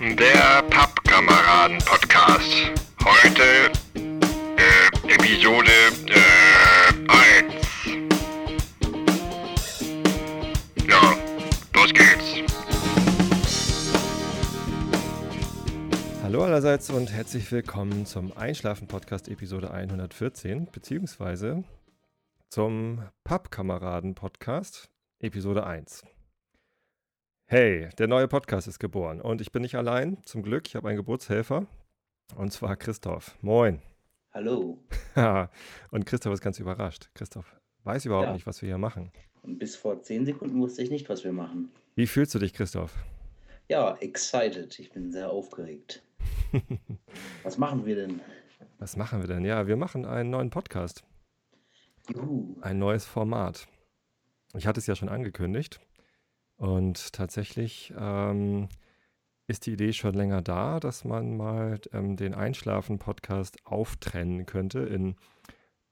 Der Pappkameraden-Podcast. Heute äh, Episode äh, 1. Ja, los geht's. Hallo allerseits und herzlich willkommen zum Einschlafen-Podcast Episode 114, beziehungsweise zum Pappkameraden-Podcast Episode 1. Hey, der neue Podcast ist geboren und ich bin nicht allein, zum Glück. Ich habe einen Geburtshelfer und zwar Christoph. Moin. Hallo. und Christoph ist ganz überrascht. Christoph weiß überhaupt Ja. nicht, was wir hier machen. Und bis vor zehn Sekunden wusste ich nicht, was wir machen. Wie fühlst du dich, Christoph? Ja, excited. Ich bin sehr aufgeregt. Was machen wir denn? Was machen wir denn? Ja, wir machen einen neuen Podcast, Juhu. ein neues Format. Ich hatte es ja schon angekündigt und tatsächlich ähm, ist die Idee schon länger da, dass man mal ähm, den Einschlafen-Podcast auftrennen könnte in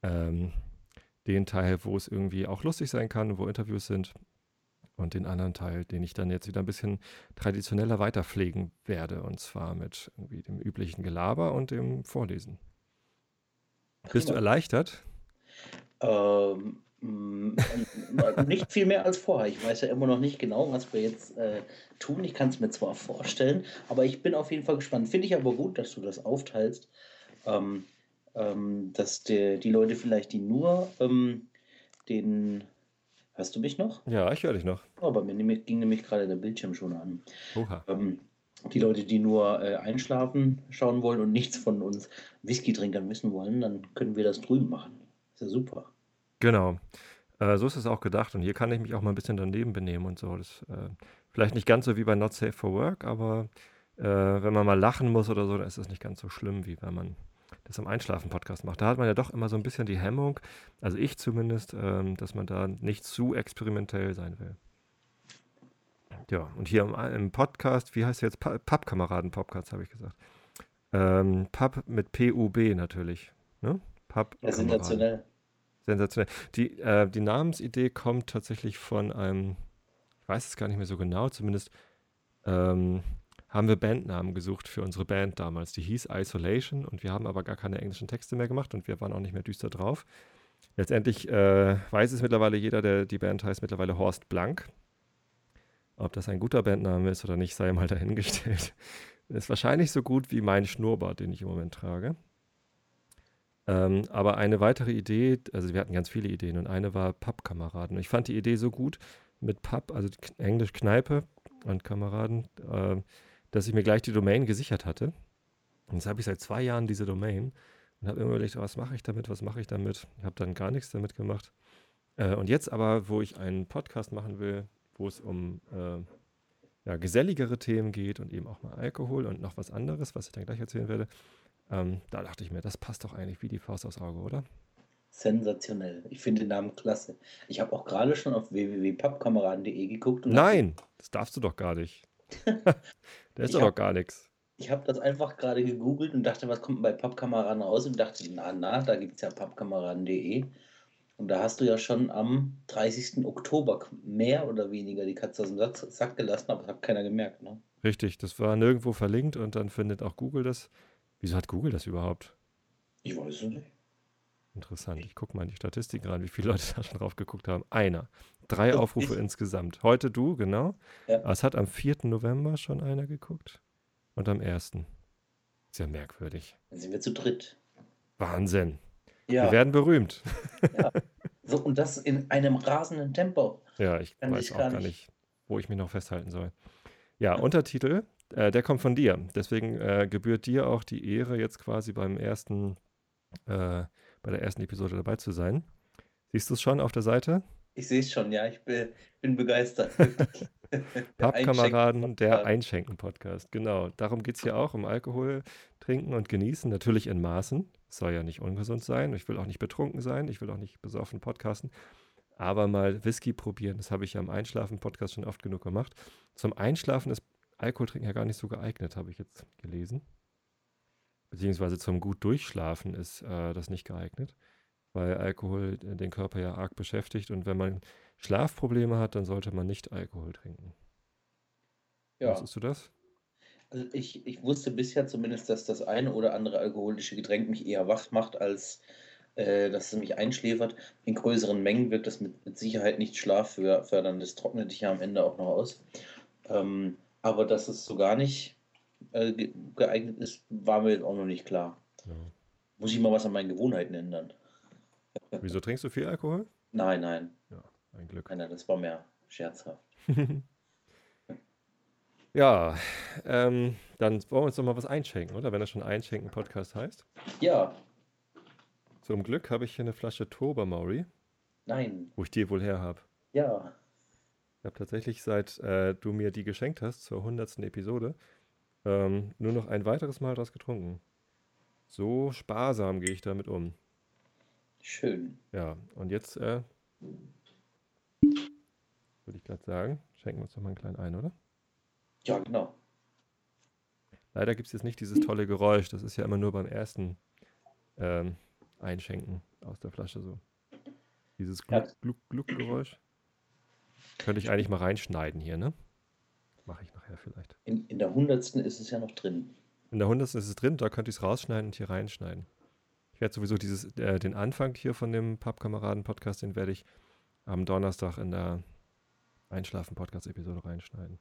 ähm, den Teil, wo es irgendwie auch lustig sein kann, wo Interviews sind und den anderen Teil, den ich dann jetzt wieder ein bisschen traditioneller weiterpflegen werde und zwar mit irgendwie dem üblichen Gelaber und dem Vorlesen. Bist du Prima. erleichtert? Ähm, nicht viel mehr als vorher. Ich weiß ja immer noch nicht genau, was wir jetzt äh, tun. Ich kann es mir zwar vorstellen, aber ich bin auf jeden Fall gespannt. Finde ich aber gut, dass du das aufteilst. Ähm, ähm, dass der, die Leute vielleicht, die nur ähm, den. Hörst du mich noch? Ja, ich höre dich noch. Oh, bei mir ging nämlich gerade der Bildschirm schon an. Oha. Ähm, die Leute, die nur äh, einschlafen schauen wollen und nichts von uns Whisky-Trinkern wissen wollen, dann können wir das drüben machen. Ist ja super. Genau. Äh, so ist es auch gedacht. Und hier kann ich mich auch mal ein bisschen daneben benehmen und so. Das, äh, vielleicht nicht ganz so wie bei Not Safe for Work, aber äh, wenn man mal lachen muss oder so, dann ist das nicht ganz so schlimm, wie wenn man das im Einschlafen-Podcast macht. Da hat man ja doch immer so ein bisschen die Hemmung, also ich zumindest, ähm, dass man da nicht zu experimentell sein will. Ja, und hier im, im Podcast, wie heißt der jetzt? Pa- Pappkameraden-Podcast, habe ich gesagt. Ähm, Papp mit P-U-B natürlich. Ne? Papp Ja, sensationell. Die, äh, die Namensidee kommt tatsächlich von einem, ich weiß es gar nicht mehr so genau, zumindest ähm, haben wir Bandnamen gesucht für unsere Band damals. Die hieß Isolation und wir haben aber gar keine englischen Texte mehr gemacht und wir waren auch nicht mehr düster drauf. Letztendlich äh, weiß es mittlerweile jeder, der die Band heißt mittlerweile Horst Blank. Ob das ein guter Bandname ist oder nicht, sei mal dahingestellt. Ist wahrscheinlich so gut wie mein Schnurrbart, den ich im Moment trage. Ähm, aber eine weitere Idee, also wir hatten ganz viele Ideen und eine war Pappkameraden. Und ich fand die Idee so gut mit Papp, also Englisch Kneipe und Kameraden, äh, dass ich mir gleich die Domain gesichert hatte. Und jetzt habe ich seit zwei Jahren diese Domain und habe immer überlegt, was mache ich damit, was mache ich damit. Ich habe dann gar nichts damit gemacht. Äh, und jetzt aber, wo ich einen Podcast machen will, wo es um äh, ja, geselligere Themen geht und eben auch mal Alkohol und noch was anderes, was ich dann gleich erzählen werde, ähm, da dachte ich mir, das passt doch eigentlich wie die Faust aufs Auge, oder? Sensationell. Ich finde den Namen klasse. Ich habe auch gerade schon auf www.pappkameraden.de geguckt Nein, das darfst du doch gar nicht. da ist doch hab- gar nichts. ich habe das einfach gerade gegoogelt und dachte, was kommt denn bei Pappkameraden raus? Und dachte, na, na, da gibt es ja pappkameraden.de. Und da hast du ja schon am 30. Oktober mehr oder weniger die Katze aus dem Sack, Sack gelassen, aber das hat keiner gemerkt. Ne? Richtig, das war nirgendwo verlinkt und dann findet auch Google das. Wieso hat Google das überhaupt? Ich weiß es nicht. Interessant. Ich gucke mal in die Statistik rein, wie viele Leute da schon drauf geguckt haben. Einer. Drei Oh, Aufrufe ich- insgesamt. Heute du, genau. Ja. Aber es hat am 4. November schon einer geguckt. Und am 1. Sehr merkwürdig. Dann sind wir zu dritt. Wahnsinn. Wir Ja, werden berühmt. so, und das in einem rasenden Tempo. Ja, ich Kann weiß ich auch gar gar nicht. nicht, wo ich mich noch festhalten soll. Ja, Untertitel, äh, der kommt von dir. Deswegen äh, gebührt dir auch die Ehre, jetzt quasi beim ersten, äh, bei der ersten Episode dabei zu sein. Siehst du es schon auf der Seite? Ich sehe es schon, ja, ich bin, bin begeistert. Pappkameraden, der Einschenken-Podcast. Einschenken-Podcast. Genau, darum geht es hier auch, um Alkohol trinken und genießen. Natürlich in Maßen. Es soll ja nicht ungesund sein. Ich will auch nicht betrunken sein. Ich will auch nicht besoffen podcasten. Aber mal Whisky probieren, das habe ich ja im Einschlafen-Podcast schon oft genug gemacht. Zum Einschlafen ist Alkohol trinken ja gar nicht so geeignet, habe ich jetzt gelesen. Beziehungsweise zum gut Durchschlafen ist äh, das nicht geeignet, weil Alkohol äh, den Körper ja arg beschäftigt und wenn man Schlafprobleme hat, dann sollte man nicht Alkohol trinken. Ja. Wusstest du das? Also ich, ich wusste bisher zumindest, dass das eine oder andere alkoholische Getränk mich eher wach macht, als äh, dass es mich einschläfert. In größeren Mengen wirkt das mit, mit Sicherheit nicht schlaffördernd. Das trocknet dich ja am Ende auch noch aus. Ähm, aber dass es so gar nicht äh, ge- geeignet ist, war mir jetzt auch noch nicht klar. Ja. Muss ich mal was an meinen Gewohnheiten ändern? Wieso trinkst du viel Alkohol? Nein, nein, Ein Glück. nein, nein, das war mehr scherzhaft. Ja, ähm, dann wollen wir uns doch mal was einschenken, oder? Wenn das schon Einschenken-Podcast heißt. Ja, Zum Glück habe ich hier eine Flasche Tobermory, nein, wo ich die wohl her habe. ja. Ich habe tatsächlich, seit äh, du mir die geschenkt hast, zur 100. Episode, ähm, nur noch ein weiteres Mal daraus getrunken. So sparsam gehe ich damit um. Schön. Ja, und jetzt äh, würde ich gerade sagen, schenken wir uns doch mal einen kleinen ein, oder? Ja, genau. Leider gibt es jetzt nicht dieses tolle Geräusch. Das ist ja immer nur beim ersten ähm, Einschenken aus der Flasche so. Dieses Ja. Könnte ich eigentlich mal reinschneiden hier, ne? Mache ich nachher vielleicht. In, in der hundertsten ist es ja noch drin. In der 100. ist es drin, da könnte ich es rausschneiden und hier reinschneiden. Ich werde sowieso dieses, äh, den Anfang hier von dem Pappkameraden-Podcast, den werde ich am Donnerstag in der Einschlafen-Podcast-Episode reinschneiden.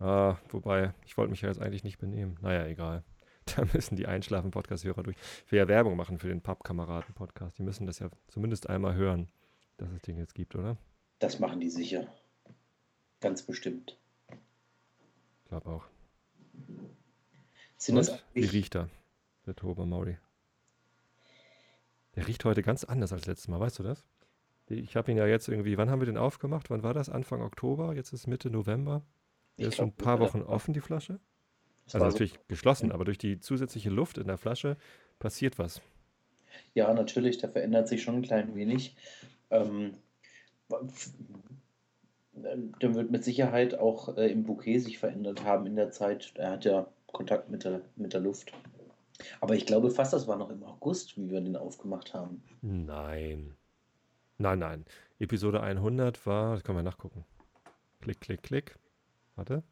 Ah, wobei, ich wollte mich ja jetzt eigentlich nicht benehmen. Naja, egal. Da müssen die Einschlafen-Podcast-Hörer durch. Ich will ja Werbung machen für den Pappkameraden-Podcast. Die müssen das ja zumindest einmal hören, dass es den jetzt gibt, oder? Das machen die sicher. Ganz bestimmt. Ich glaube auch. Sind das wie riecht er, der Tober Mauri? Der riecht heute ganz anders als letztes Mal, weißt du das? Ich habe ihn ja jetzt irgendwie, wann haben wir den aufgemacht? Wann war das? Anfang Oktober? Jetzt ist Mitte November. Der Ich ist schon ein paar Wochen offen, die Flasche. das Also war so- natürlich geschlossen, aber durch die zusätzliche Luft in der Flasche passiert was. Ja, natürlich, der verändert sich schon ein klein wenig. Ähm, der wird mit Sicherheit auch äh, im Bouquet sich verändert haben in der Zeit. Er hat ja Kontakt mit der, mit der Luft. Aber ich glaube fast, das war noch im August, wie wir den aufgemacht haben. Nein. Nein, nein. Episode 100 war, das können wir nachgucken. Klick, klick, klick. Warte.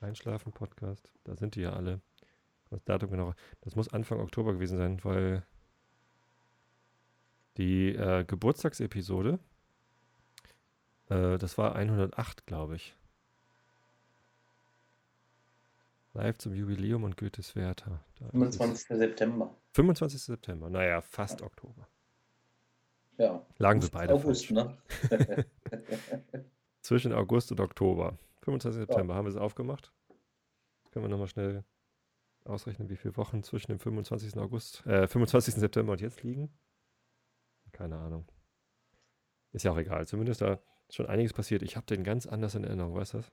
Einschlafen Podcast. Da sind die ja alle. Das Datum genau. Das muss Anfang Oktober gewesen sein, weil die äh, Geburtstagsepisode, äh, das war 108, glaube ich. Live zum Jubiläum und Goethes Werther. Da ist es. 25. September. 25. September. Naja, fast Oktober. Ja. Lagen wir beide August, falsch. ne? Zwischen August und Oktober. 25. September haben wir es aufgemacht. Können wir nochmal schnell ausrechnen, wie viele Wochen zwischen dem 25. August, äh, 25. September und jetzt liegen. Keine Ahnung. Ist ja auch egal. Zumindest da ist schon einiges passiert. Ich habe den ganz anders in Erinnerung, weißt du das?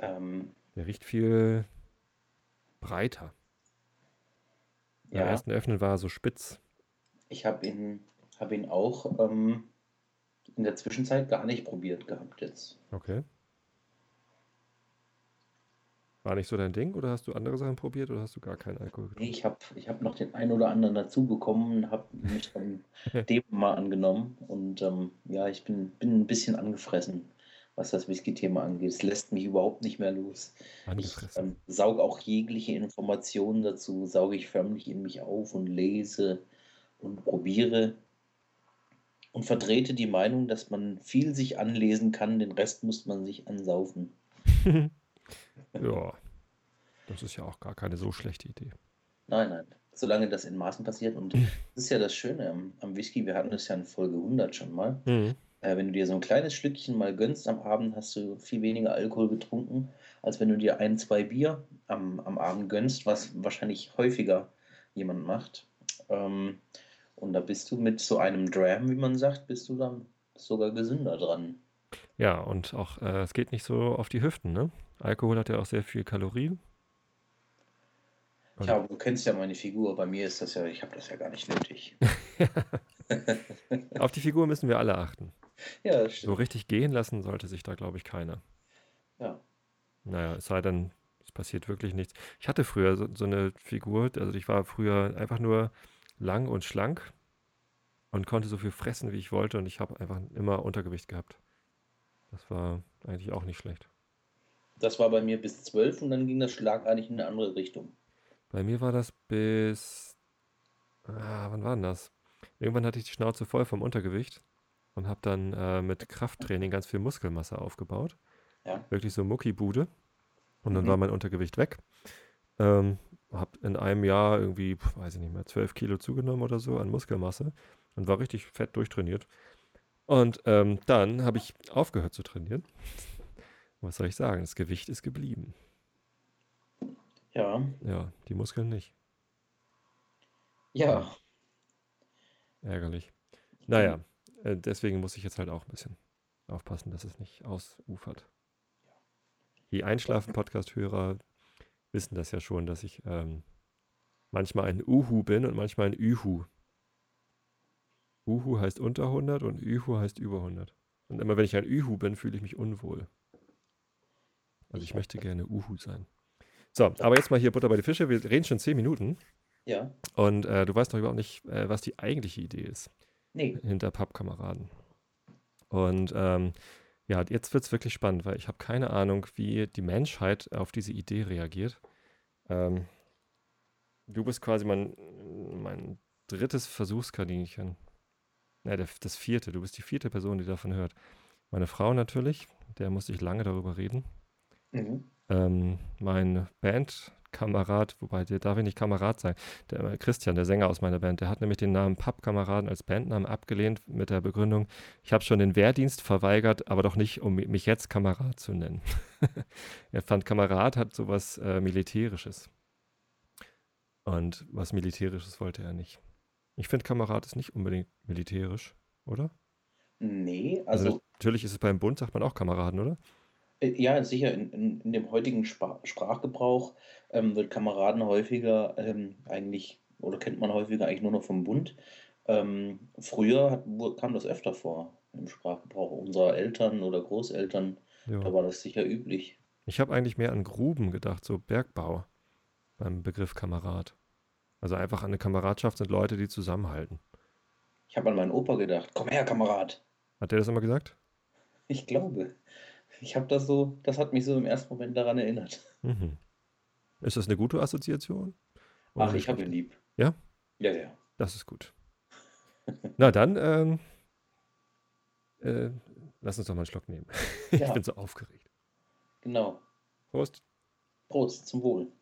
ähm, Der riecht viel breiter. Beim ja, ersten Öffnen war er so spitz. ich habe ihn, hab ihn auch ähm, in der Zwischenzeit gar nicht probiert gehabt jetzt. Okay. War nicht so dein Ding oder hast du andere Sachen probiert oder hast du gar keinen Alkohol getrunken? Nee, ich habe ich hab noch den einen oder anderen dazu bekommen, habe mich dann dem mal angenommen und ähm, ja, ich bin, bin ein bisschen angefressen, was das Whisky-Thema angeht. Es lässt mich überhaupt nicht mehr los. Ich Angefressen. ähm, sauge auch jegliche Informationen dazu, sauge ich förmlich in mich auf und lese und probiere und vertrete die Meinung, dass man viel sich anlesen kann, den Rest muss man sich ansaufen. Ja, das ist ja auch gar keine so schlechte Idee. Nein, nein, solange das in Maßen passiert. Und das ist ja das Schöne am, am Whisky, wir hatten das ja in Folge 100 schon mal. Mhm. Äh, wenn du dir so ein kleines Schlückchen mal gönnst am Abend, hast du viel weniger Alkohol getrunken, als wenn du dir ein, zwei Bier am, am Abend gönnst, was wahrscheinlich häufiger jemand macht. Ähm, und da bist du mit so einem Dram, wie man sagt, bist du dann sogar gesünder dran. Ja, und auch, äh, es geht nicht so auf die Hüften, ne? Alkohol hat ja auch sehr viel Kalorien. Und- Tja, du kennst ja meine Figur, bei mir ist das ja, ich habe das ja gar nicht nötig. Auf die Figur müssen wir alle achten. Ja, das So stimmt. richtig gehen lassen sollte sich da, glaube ich, keiner. Ja. Naja, es sei denn, es passiert wirklich nichts. Ich hatte früher so, so eine Figur, also ich war früher einfach nur lang und schlank und konnte so viel fressen, wie ich wollte und ich habe einfach immer Untergewicht gehabt. Das war eigentlich auch nicht schlecht. Das war bei mir bis 12 und dann ging das schlagartig in eine andere Richtung. Bei mir war das bis. Ah, wann war denn das? Irgendwann hatte ich die Schnauze voll vom Untergewicht und habe dann äh, mit Krafttraining ganz viel Muskelmasse aufgebaut. Ja. Wirklich so Muckibude. Und dann Mhm. war mein Untergewicht weg. Ähm, habe in einem Jahr irgendwie, weiß ich nicht mehr, 12 Kilo zugenommen oder so an Muskelmasse und war richtig fett durchtrainiert. Und ähm, dann habe ich aufgehört zu trainieren. Was soll ich sagen? Das Gewicht ist geblieben. Ja. Ja, die Muskeln nicht. Ja. Ärgerlich. Naja, äh, deswegen muss ich jetzt halt auch ein bisschen aufpassen, dass es nicht ausufert. Die Einschlafen-Podcast-Hörer wissen das ja schon, dass ich ähm, manchmal ein Uhu bin und manchmal ein Ühu. Uhu heißt unter 100 und Ühu heißt über 100. Und immer wenn ich ein Ühu bin, fühle ich mich unwohl. Also ich möchte gerne Uhu sein. So, aber jetzt mal hier Butter bei die Fische. Wir reden schon 10 Minuten Ja. und äh, du weißt noch überhaupt nicht, äh, was die eigentliche Idee ist Nee. hinter Pappkameraden. Und ähm, ja, jetzt wird es wirklich spannend, weil ich habe keine Ahnung, wie die Menschheit auf diese Idee reagiert. Ähm, du bist quasi mein, mein drittes Versuchskaninchen. Ne, der, das vierte. Du bist die vierte Person, die davon hört. Meine Frau natürlich, der musste ich lange darüber reden. Mhm. Ähm, mein Bandkamerad, wobei der darf ich nicht Kamerad sein, der äh, Christian, der Sänger aus meiner Band, der hat nämlich den Namen Pappkameraden als Bandnamen abgelehnt mit der Begründung, ich habe schon den Wehrdienst verweigert, aber doch nicht, um mi- mich jetzt Kamerad zu nennen. er fand Kamerad hat sowas äh, Militärisches. Und was Militärisches wollte er nicht. Ich finde, Kamerad ist nicht unbedingt militärisch, oder? Nee, Also, also, natürlich ist es beim Bund, sagt man auch Kameraden, oder? Äh, ja, sicher, in, in, in dem heutigen Spa Sprachgebrauch ähm, wird Kameraden häufiger ähm, eigentlich, oder kennt man häufiger eigentlich nur noch vom Bund. Ähm, früher hat, kam das öfter vor im Sprachgebrauch unserer Eltern oder Großeltern. Ja. Da war das sicher üblich. Ich habe eigentlich mehr an Gruben gedacht, so Bergbau beim Begriff Kamerad. Also einfach an eine Kameradschaft sind Leute, die zusammenhalten. Ich habe an meinen Opa gedacht, komm her, Kamerad. Hat der das immer gesagt? Ich glaube. Ich habe das so, das hat mich so im ersten Moment daran erinnert. Mhm. Ist das eine gute Assoziation? Oder Ach, ich habe ihn lieb. Ja? Ja, ja. Das ist gut. Na dann, ähm, äh, lass uns doch mal einen Schluck nehmen. ich Ja. bin so aufgeregt. Genau. Prost. Prost, zum Wohl.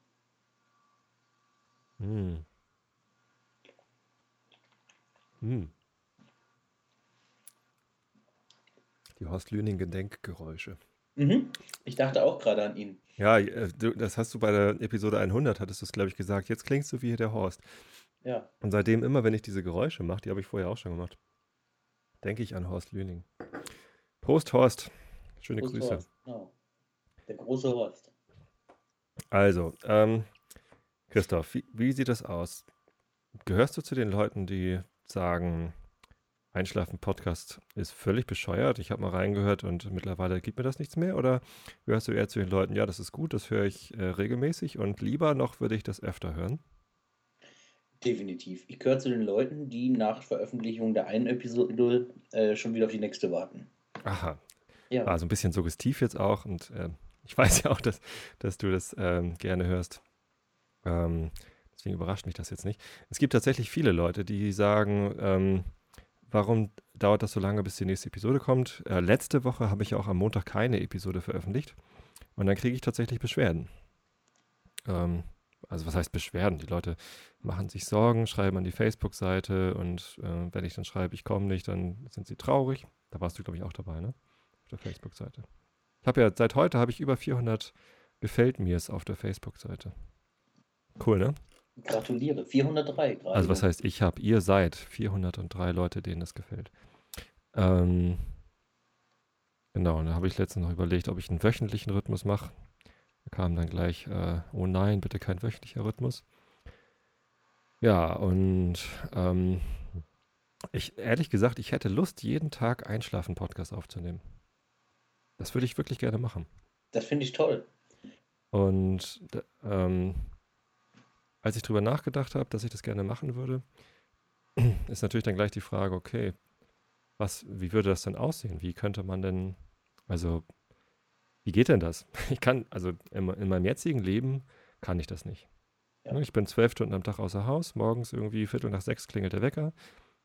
Mm. Mm. Die Horst Lüning Gedenkgeräusche. Mhm. Ich dachte auch gerade an ihn. Ja, äh, das hast du bei der Episode 100, hattest du es, glaube ich, gesagt. Jetzt klingst du wie der Horst. Ja. Und seitdem immer, wenn ich diese Geräusche mache, die habe ich vorher auch schon gemacht, denke ich an Horst Lüning. Prost, Horst. Schöne Prost, Grüße. Horst. Genau. Der große Horst. Also, ähm, Christoph, wie, wie sieht das aus? Gehörst du zu den Leuten, die sagen, Einschlafen-Podcast ist völlig bescheuert? Ich habe mal reingehört und mittlerweile gibt mir das nichts mehr? Oder gehörst du eher zu den Leuten, ja, das ist gut, das höre ich äh, regelmäßig und lieber noch würde ich das öfter hören? Definitiv. Ich gehöre zu den Leuten, die nach Veröffentlichung der einen Episode äh, schon wieder auf die nächste warten. Aha, Ja. war so ein bisschen suggestiv jetzt auch und äh, ich weiß ja auch, dass, dass du das ähm, gerne hörst. Ähm, deswegen überrascht mich das jetzt nicht. Es gibt tatsächlich viele Leute, die sagen, ähm, warum dauert das so lange, bis die nächste Episode kommt? Äh, letzte Woche habe ich auch am Montag keine Episode veröffentlicht und dann kriege ich tatsächlich Beschwerden. Ähm, also was heißt Beschwerden? Die Leute machen sich Sorgen, schreiben an die Facebook-Seite und äh, wenn ich dann schreibe, ich komme nicht, dann sind sie traurig. Da warst du, glaube ich, auch dabei, ne? Auf der Facebook-Seite. Ich habe ja, seit heute habe ich über 400 Gefällt mir's auf der Facebook-Seite. Cool, ne? Gratuliere. 403 gerade. Also was heißt ich habe, ihr seid 403 Leute, denen das gefällt. Ähm, genau, und da habe ich letztens noch überlegt, ob ich einen wöchentlichen Rhythmus mache. Da kam dann gleich, äh, oh nein, bitte kein wöchentlicher Rhythmus. Ja, und ähm, ich, ehrlich gesagt, ich hätte Lust, jeden Tag Einschlafen-Podcast aufzunehmen. Das würde ich wirklich gerne machen. Das finde ich toll. Und ähm, als ich drüber nachgedacht habe, dass ich das gerne machen würde, ist natürlich dann gleich die Frage, okay, was, wie würde das denn aussehen? Wie könnte man denn Also, wie geht denn das? Ich kann, also in, in meinem jetzigen Leben kann ich das nicht. Ja. Ne, Ich bin zwölf Stunden am Tag außer Haus, morgens irgendwie Viertel nach sechs klingelt der Wecker,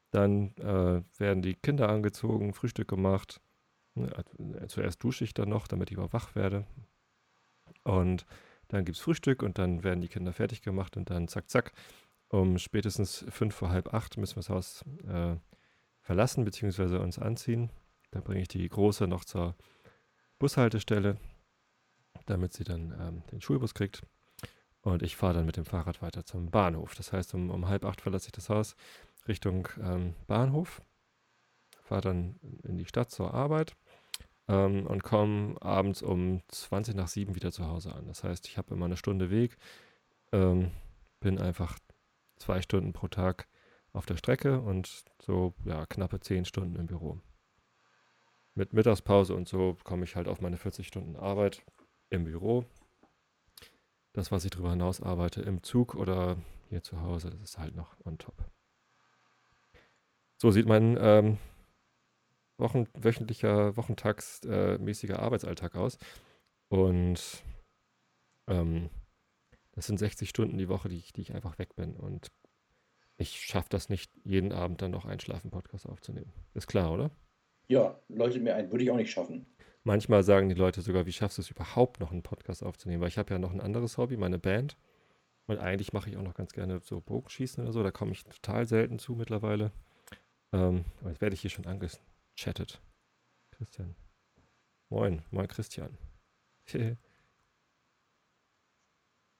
dann äh, werden die Kinder angezogen, Frühstück gemacht. Ne, äh, Zuerst dusche ich dann noch, damit ich überhaupt wach werde. Und dann gibt es Frühstück und dann werden die Kinder fertig gemacht und dann zack, zack. Um spätestens fünf vor halb acht müssen wir das Haus äh, verlassen bzw. uns anziehen. Dann bringe ich die Große noch zur Bushaltestelle, damit sie dann ähm, den Schulbus kriegt. Und ich fahre dann mit dem Fahrrad weiter zum Bahnhof. Das heißt, um, um halb acht verlasse ich das Haus Richtung ähm, Bahnhof, fahre dann in die Stadt zur Arbeit ähm, und komme abends um 20 nach 7 wieder zu Hause an. Das heißt, ich habe immer eine Stunde Weg, ähm, bin einfach zwei Stunden pro Tag auf der Strecke und so ja, knappe 10 Stunden im Büro. Mit Mittagspause und so komme ich halt auf meine 40 Stunden Arbeit im Büro. Das, was ich darüber hinaus arbeite, im Zug oder hier zu Hause, das ist halt noch on top. So sieht mein ähm, Wochen, wöchentlicher, wochentagsmäßiger Arbeitsalltag aus. Und ähm, das sind 60 Stunden die Woche, die ich, die ich einfach weg bin. Und ich schaffe das nicht, jeden Abend dann noch Einschlafen-Podcast aufzunehmen. Ist klar, oder? Ja, leuchtet mir ein. Würde ich auch nicht schaffen. Manchmal sagen die Leute sogar, wie schaffst du es überhaupt noch einen Podcast aufzunehmen? Weil ich habe ja noch ein anderes Hobby, meine Band. Und eigentlich mache ich auch noch ganz gerne so Bogenschießen oder so. Da komme ich total selten zu mittlerweile. Ähm, aber jetzt werde ich hier schon angechattet. Christian. Moin, moin Christian.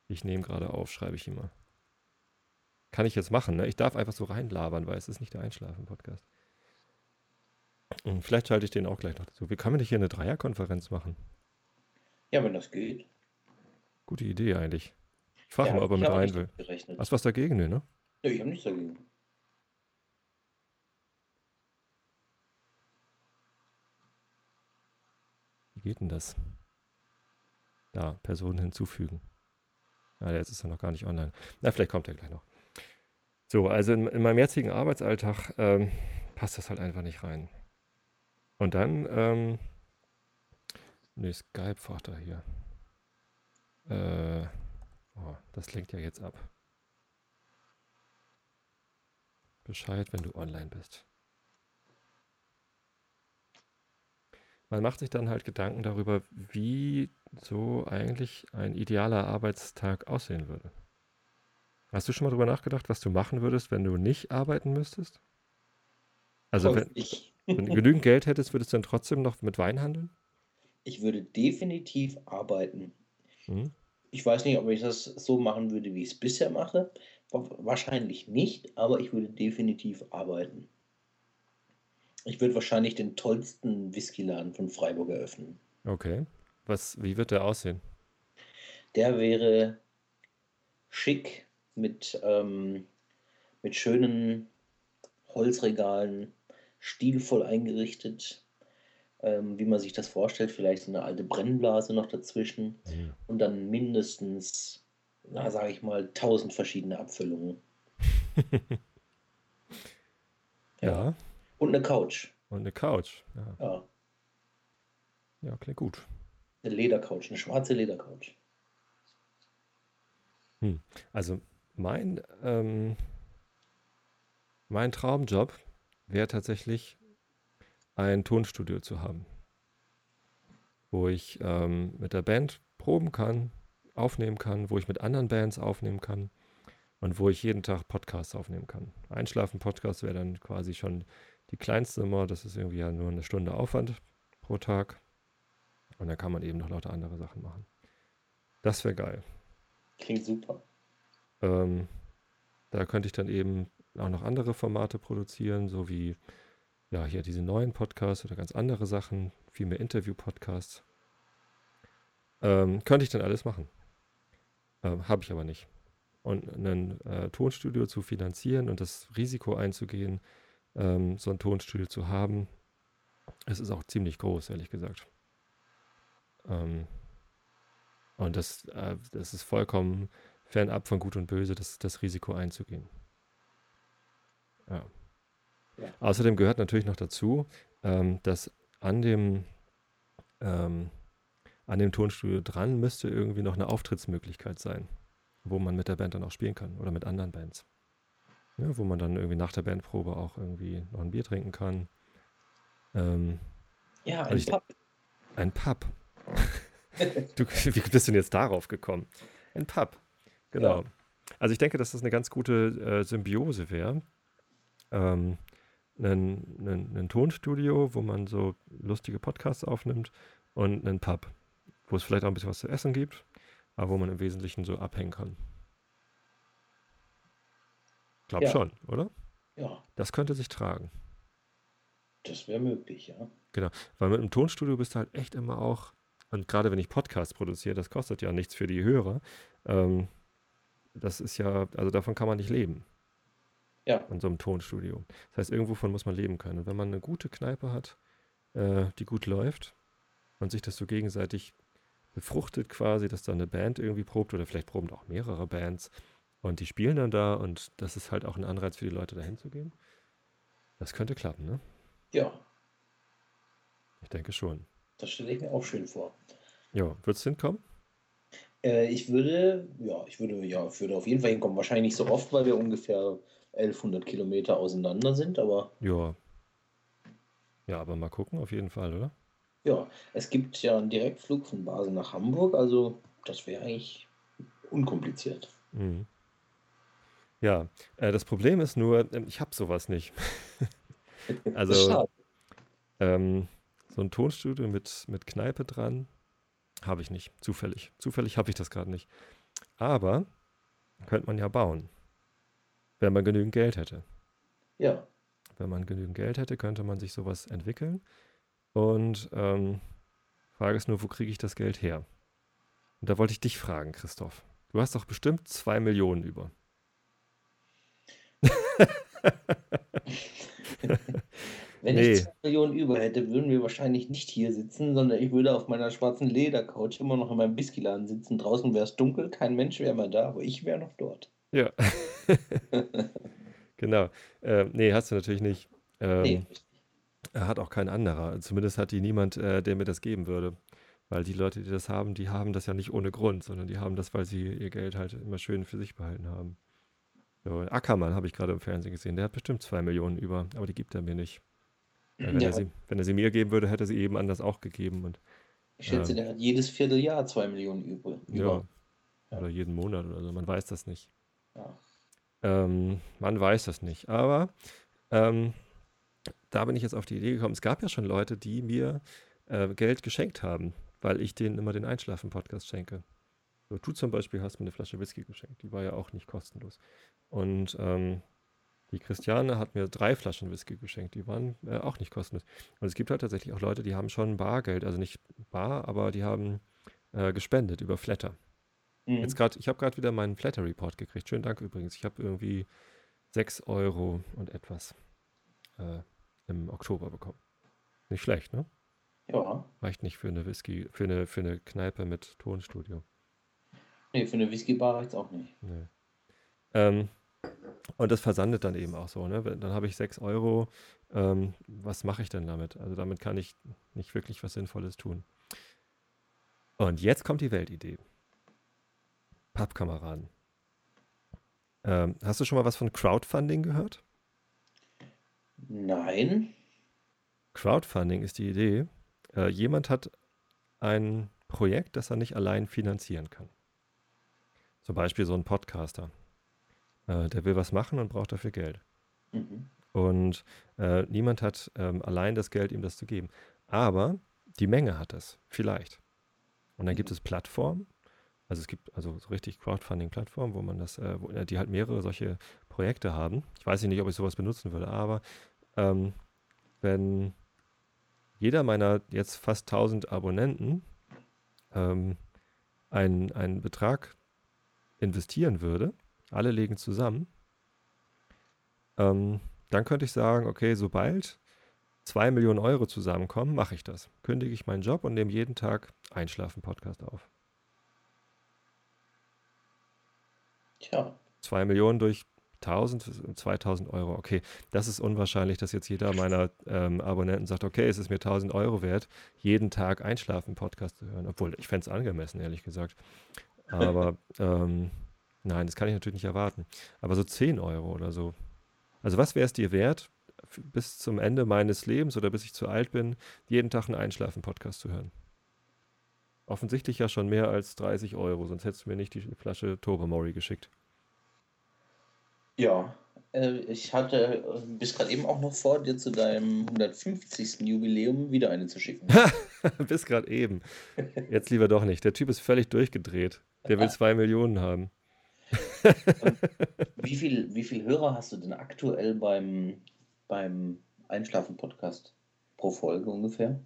ich nehme gerade auf, schreibe ich ihm mal. Kann ich jetzt machen, ne? Ich darf einfach so reinlabern, weil es ist nicht der Einschlafen-Podcast. Und vielleicht schalte ich den auch gleich noch dazu. Wie kann man nicht hier eine Dreierkonferenz machen? Ja, wenn das geht. Gute Idee eigentlich. Ich frage Ja, mal, ob er mit rein will. gerechnet. Hast was dagegen, ne? ne? Ja, ich habe nichts dagegen. Wie geht denn das? Da, Personen hinzufügen. Ah, jetzt ist er noch gar nicht online. Na, vielleicht kommt er gleich noch. So, also in, in meinem jetzigen Arbeitsalltag ähm, passt das halt einfach nicht rein. Und dann, ähm, ne, Skype fragt er hier. Äh, oh, das lenkt ja jetzt ab. Bescheid, wenn du online bist. Man macht sich dann halt Gedanken darüber, wie so eigentlich ein idealer Arbeitstag aussehen würde. Hast du schon mal darüber nachgedacht, was du machen würdest, wenn du nicht arbeiten müsstest? Also wenn, wenn du genügend Geld hättest, würdest du dann trotzdem noch mit Wein handeln? ich würde definitiv arbeiten. Mhm. Ich weiß nicht, ob ich das so machen würde, wie ich es bisher mache. Wa- Wahrscheinlich nicht, aber ich würde definitiv arbeiten. Ich würde wahrscheinlich den tollsten Whiskyladen von Freiburg eröffnen. Okay. Was, wie wird der aussehen? Der wäre schick mit, ähm, mit schönen Holzregalen, stilvoll eingerichtet, ähm, wie man sich das vorstellt. Vielleicht so eine alte Brennblase noch dazwischen Mhm. und dann mindestens, na, sage ich mal, tausend verschiedene Abfüllungen. Ja. Und eine Couch. Und eine Couch. Ja, Ja, ja klingt gut. eine Ledercouch, eine schwarze Ledercouch. Also mein, ähm, mein Traumjob wäre tatsächlich ein Tonstudio zu haben, wo ich ähm, mit der Band proben kann, aufnehmen kann, wo ich mit anderen Bands aufnehmen kann und wo ich jeden Tag Podcasts aufnehmen kann. Einschlafen-Podcast wäre dann quasi schon die kleinste Nummer, das ist irgendwie ja nur eine Stunde Aufwand pro Tag und dann kann man eben noch lauter andere Sachen machen. Das wäre geil. Klingt super. Ähm, da könnte ich dann eben auch noch andere Formate produzieren, so wie ja hier diese neuen Podcasts oder ganz andere Sachen, viel mehr Interview-Podcasts. Ähm, könnte ich dann alles machen. Ähm, Habe ich aber nicht. Und ein äh, Tonstudio zu finanzieren und das Risiko einzugehen, ähm, so ein Tonstudio zu haben, es ist auch ziemlich groß, ehrlich gesagt. Ähm, und das, äh, das ist vollkommen fernab von Gut und Böse, das, das Risiko einzugehen. Ja. Ja. Außerdem gehört natürlich noch dazu, ähm, dass an dem ähm, an dem Tonstudio dran müsste irgendwie noch eine Auftrittsmöglichkeit sein, wo man mit der Band dann auch spielen kann oder mit anderen Bands. Ja, wo man dann irgendwie nach der Bandprobe auch irgendwie noch ein Bier trinken kann. Ähm, Ja, Also ein Pub. ein Pub. du, wie bist du denn jetzt darauf gekommen? Ein Pub. Genau. Ja. Also ich denke, dass das eine ganz gute äh, Symbiose wäre. Ähm, ein, ein, ein Tonstudio, wo man so lustige Podcasts aufnimmt und einen Pub, wo es vielleicht auch ein bisschen was zu essen gibt, aber wo man im Wesentlichen so abhängen kann. Glaub Ja. schon, oder? Ja, Das könnte sich tragen. das wäre möglich, ja. Weil mit einem Tonstudio bist du halt echt immer auch, und gerade wenn ich Podcasts produziere, das kostet ja nichts für die Hörer. Ähm, das ist ja, also davon kann man nicht leben, Ja, an so einem Tonstudio. Das heißt, irgendwovon muss man leben können. Und wenn man eine gute Kneipe hat, äh, die gut läuft und sich das so gegenseitig befruchtet quasi, dass da eine Band irgendwie probt oder vielleicht proben auch mehrere Bands und die spielen dann da und das ist halt auch ein Anreiz für die Leute dahin zu gehen. Das könnte klappen, ne? ja, Ich denke schon. das stelle ich mir auch schön vor. Ja, wird es hinkommen? Äh, ich würde, ja, ich würde, ja, ich würde auf jeden Fall hinkommen. Wahrscheinlich nicht so oft, weil wir ungefähr 1100 Kilometer auseinander sind, aber Ja. Ja, aber mal gucken, auf jeden Fall, oder? ja, es gibt ja einen Direktflug von Basel nach Hamburg, also das wäre eigentlich unkompliziert. Mhm. Ja, äh, das Problem ist nur, ähm, ich habe sowas nicht. Also, ähm, so ein Tonstudio mit, mit Kneipe dran habe ich nicht. Zufällig. Zufällig habe ich das gerade nicht. Aber könnte man ja bauen, wenn man genügend Geld hätte. Ja, Wenn man genügend Geld hätte, könnte man sich sowas entwickeln. Und ähm, Frage ist nur, wo kriege ich das Geld her? Und da wollte ich dich fragen, Christoph. Du hast doch bestimmt zwei Millionen über. Wenn Nee. ich 2 Millionen über hätte, würden wir wahrscheinlich nicht hier sitzen, sondern ich würde auf meiner schwarzen Ledercouch immer noch in meinem Whiskyladen sitzen. Draußen wäre es dunkel, kein Mensch wäre mehr da, aber ich wäre noch dort. Ja. genau. Äh, nee, hast du natürlich nicht. Ähm, Nee, Er hat auch kein anderer. Zumindest hat die niemand, äh, der mir das geben würde. Weil die Leute, die das haben, die haben das ja nicht ohne Grund, sondern die haben das, weil sie ihr Geld halt immer schön für sich behalten haben. So, Ackermann habe ich gerade im Fernsehen gesehen. Der hat bestimmt zwei Millionen über, aber die gibt er mir nicht. Wenn, Ja. er sie, wenn er sie mir geben würde, hätte er sie eben anders auch gegeben. Und ich schätze, ähm, der hat jedes Vierteljahr 2 Millionen über. ja. Ja. oder jeden Monat oder so. Man weiß das nicht. Ja. Ähm, man weiß das nicht. Aber ähm, da bin ich jetzt auf die Idee gekommen. Es gab ja schon Leute, die mir äh, Geld geschenkt haben, weil ich denen immer den Einschlafen-Podcast schenke. So, du zum Beispiel hast mir eine Flasche Whisky geschenkt. Die war ja auch nicht kostenlos. Und ähm, die Christiane hat mir drei Flaschen Whisky geschenkt. Die waren äh, auch nicht kostenlos. Und es gibt halt tatsächlich auch Leute, die haben schon Bargeld, also nicht bar, aber die haben äh, gespendet über Flatter. Mhm. Jetzt gerade, ich habe gerade wieder meinen Flatter Report gekriegt. Schönen Dank übrigens. Ich habe irgendwie 6 Euro und etwas äh, im Oktober bekommen. Nicht schlecht, ne? Ja, Reicht nicht für eine Whisky, für eine, für eine Kneipe mit Tonstudio. nee, für eine Whiskybar reicht es auch nicht. Nee. Ähm, und das versandet dann eben auch so, ne? Dann habe ich 6 Euro. Ähm, was mache ich denn damit? Also damit kann ich nicht wirklich was Sinnvolles tun. Und jetzt kommt die Weltidee. Pappkameraden. Ähm, hast du schon mal was von Crowdfunding gehört? Nein. Crowdfunding ist die Idee. Äh, jemand hat ein Projekt, das er nicht allein finanzieren kann. Zum Beispiel so ein Podcaster. Äh, der will was machen und braucht dafür Geld. Mhm. Und äh, niemand hat ähm, allein das Geld, ihm das zu geben. Aber die Menge hat es, vielleicht. Und dann gibt es Plattformen. Also es gibt also so richtig Crowdfunding-Plattformen, wo man das, äh, wo, äh, die halt mehrere solche Projekte haben. Ich weiß nicht, ob ich sowas benutzen würde, aber ähm, wenn jeder meiner jetzt fast 1000 Abonnenten ähm, einen, einen Betrag investieren würde, alle legen zusammen, ähm, dann könnte ich sagen, okay, sobald zwei Millionen Euro zusammenkommen, mache ich das. Kündige ich meinen Job und nehme jeden Tag Einschlafen-Podcast auf. Tja, Zwei Millionen durch 1000, 2000 Euro. Okay, das ist unwahrscheinlich, dass jetzt jeder meiner ähm, Abonnenten sagt, okay, es ist mir 1000 Euro wert, jeden Tag Einschlafen-Podcast zu hören. Obwohl, ich fände es angemessen, ehrlich gesagt. Aber ähm, nein, das kann ich natürlich nicht erwarten. Aber so 10 Euro oder so. Also was wäre es dir wert, bis zum Ende meines Lebens oder bis ich zu alt bin, jeden Tag einen Einschlafen-Podcast zu hören? Offensichtlich ja schon mehr als 30 Euro, sonst hättest du mir nicht die Flasche Tobermory geschickt. Ja, äh, ich hatte äh, bis gerade eben auch noch vor, dir zu deinem 150. Jubiläum wieder eine zu schicken. bis gerade eben. Jetzt lieber doch nicht. Der Typ ist völlig durchgedreht. Der will zwei Millionen haben. Wie viel, wie viel Hörer hast du denn aktuell beim, beim Einschlafen-Podcast pro Folge ungefähr?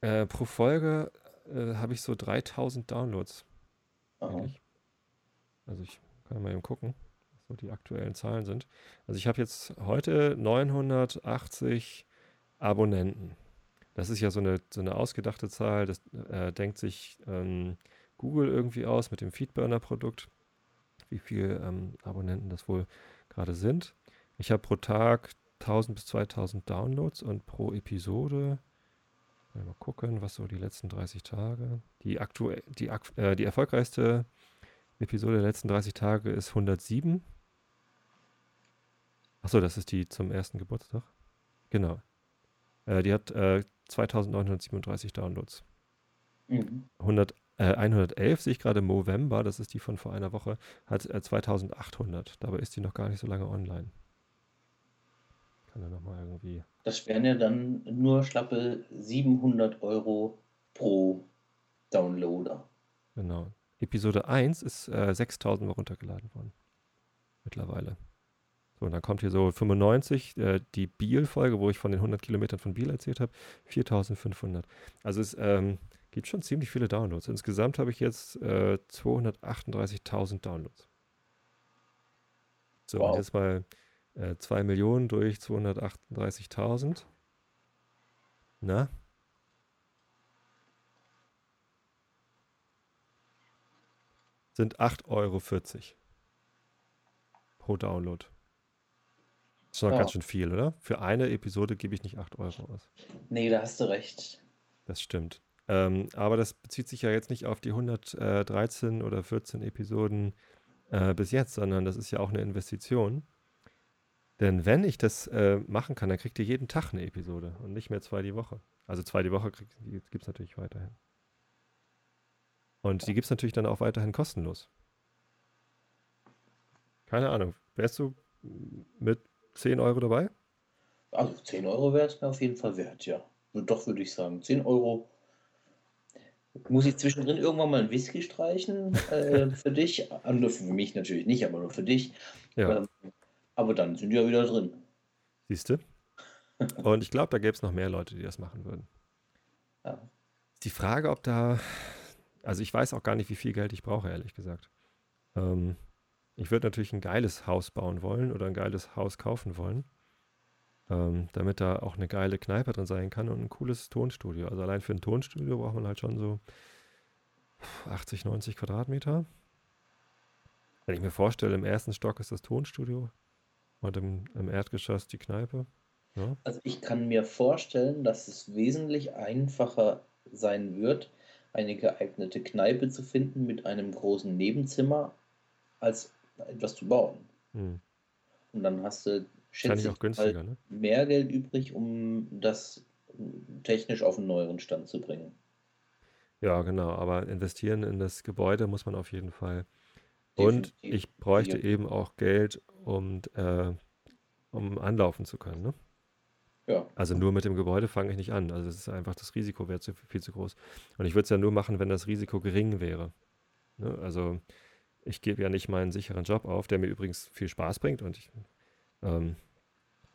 Äh, pro Folge äh, habe ich so 3000 Downloads. Also ich kann mal eben gucken, was so die aktuellen Zahlen sind. Also ich habe jetzt heute 980 Abonnenten. Das ist ja so eine, so eine ausgedachte Zahl. Das äh, denkt sich ähm, Google irgendwie aus mit dem Feedburner-Produkt, wie viele ähm, Abonnenten das wohl gerade sind. Ich habe pro Tag 1000 bis 2000 Downloads und pro Episode Mal gucken, was so die letzten 30 Tage. Die, aktuell, die, äh, die erfolgreichste Episode der letzten 30 Tage ist 107. Achso, das ist die zum ersten Geburtstag. Genau. Äh, die hat äh, 2937 Downloads. Mhm. 100, äh, 111 sehe ich gerade November, das ist die von vor einer Woche, hat 2800. Äh, Dabei ist die noch gar nicht so lange online. Kann er nochmal irgendwie. Das wären ja dann nur schlappe 700 Euro pro Downloader. Genau. Episode 1 ist äh, 6000 Mal runtergeladen worden. Mittlerweile. So, und dann kommt hier so 95, äh, die Biel-Folge, wo ich von den 100 Kilometern von Biel erzählt habe, 4500. Also es ähm, gibt schon ziemlich viele Downloads. Insgesamt habe ich jetzt äh, 238.000 Downloads. So, wow. jetzt mal äh, 2 Millionen durch 238.000. Na? Sind 8,40 Euro pro Download. Das ist noch ja. ganz schön viel, oder? Für eine Episode gebe ich nicht 8 Euro aus. Nee, da hast du recht. Das stimmt. Ähm, aber das bezieht sich ja jetzt nicht auf die 113 oder 14 Episoden äh, bis jetzt, sondern das ist ja auch eine Investition. Denn wenn ich das äh, machen kann, dann kriegt ihr jeden Tag eine Episode und nicht mehr zwei die Woche. Also zwei die Woche gibt es natürlich weiterhin. Und die gibt es natürlich dann auch weiterhin kostenlos. Keine Ahnung. Wärst du mit 10 Euro dabei? Also 10 Euro wäre es mir auf jeden Fall wert, ja. Und doch würde ich sagen, 10 Euro. Muss ich zwischendrin irgendwann mal einen Whisky streichen äh, für dich? Also für mich natürlich nicht, aber nur für dich. Ja. Ähm, aber dann sind die ja wieder drin. Siehst du? Und ich glaube, da gäbe es noch mehr Leute, die das machen würden. Ja. Die Frage, ob da, also ich weiß auch gar nicht, wie viel Geld ich brauche, ehrlich gesagt. Ähm, ich würde natürlich ein geiles Haus bauen wollen oder ein geiles Haus kaufen wollen, ähm, damit da auch eine geile Kneipe drin sein kann und ein cooles Tonstudio. Also allein für ein Tonstudio braucht man halt schon so 80, 90 Quadratmeter. Wenn ich mir vorstelle, im ersten Stock ist das Tonstudio, und im, im Erdgeschoss die Kneipe. Ja. Also ich kann mir vorstellen, dass es wesentlich einfacher sein wird, eine geeignete Kneipe zu finden mit einem großen Nebenzimmer, als etwas zu bauen. Hm. Und dann hast du schätze ich, auch günstiger, halt ne? mehr Geld übrig, um das technisch auf einen neueren Stand zu bringen. Ja, genau. Aber investieren in das Gebäude muss man auf jeden Fall. Und ich bräuchte eben auch Geld, um, äh, um anlaufen zu können. Ne? Ja. Also nur mit dem Gebäude fange ich nicht an. Also es ist einfach das Risiko wäre zu, viel zu groß. Und ich würde es ja nur machen, wenn das Risiko gering wäre. Ne? Also ich gebe ja nicht meinen sicheren Job auf, der mir übrigens viel Spaß bringt und ich ähm,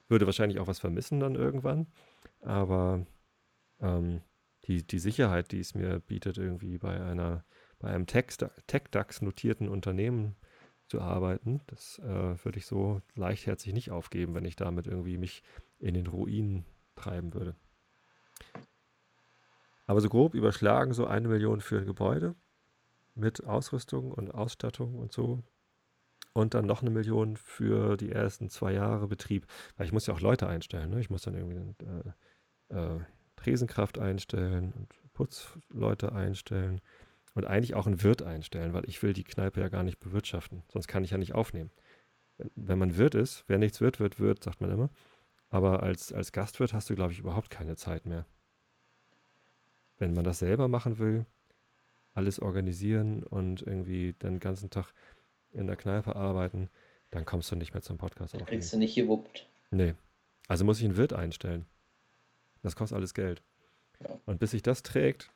würde wahrscheinlich auch was vermissen dann irgendwann. Aber ähm, die, die Sicherheit, die es mir bietet, irgendwie bei einer bei einem Tech-DAX notierten Unternehmen zu arbeiten. Das äh, würde ich so leichtherzig nicht aufgeben, wenn ich damit irgendwie mich in den Ruinen treiben würde. Aber so grob überschlagen so eine Million für ein Gebäude mit Ausrüstung und Ausstattung und so und dann noch eine Million für die ersten zwei Jahre Betrieb. Weil ich muss ja auch Leute einstellen. Ne? Ich muss dann irgendwie äh, äh, Tresenkraft einstellen und Putzleute einstellen und eigentlich auch einen Wirt einstellen, weil ich will die Kneipe ja gar nicht bewirtschaften. Sonst kann ich ja nicht aufnehmen. Wenn, man Wirt ist, wer nichts wird, wird Wirt, sagt man immer. Aber als, als Gastwirt hast du, glaube ich, überhaupt keine Zeit mehr. Wenn man das selber machen will, alles organisieren und irgendwie den ganzen Tag in der Kneipe arbeiten, dann kommst du nicht mehr zum Podcast aufnehmen. Kriegst du nicht gewuppt. Nee. Also muss ich einen Wirt einstellen. Das kostet alles Geld. Ja. Und bis sich das trägt,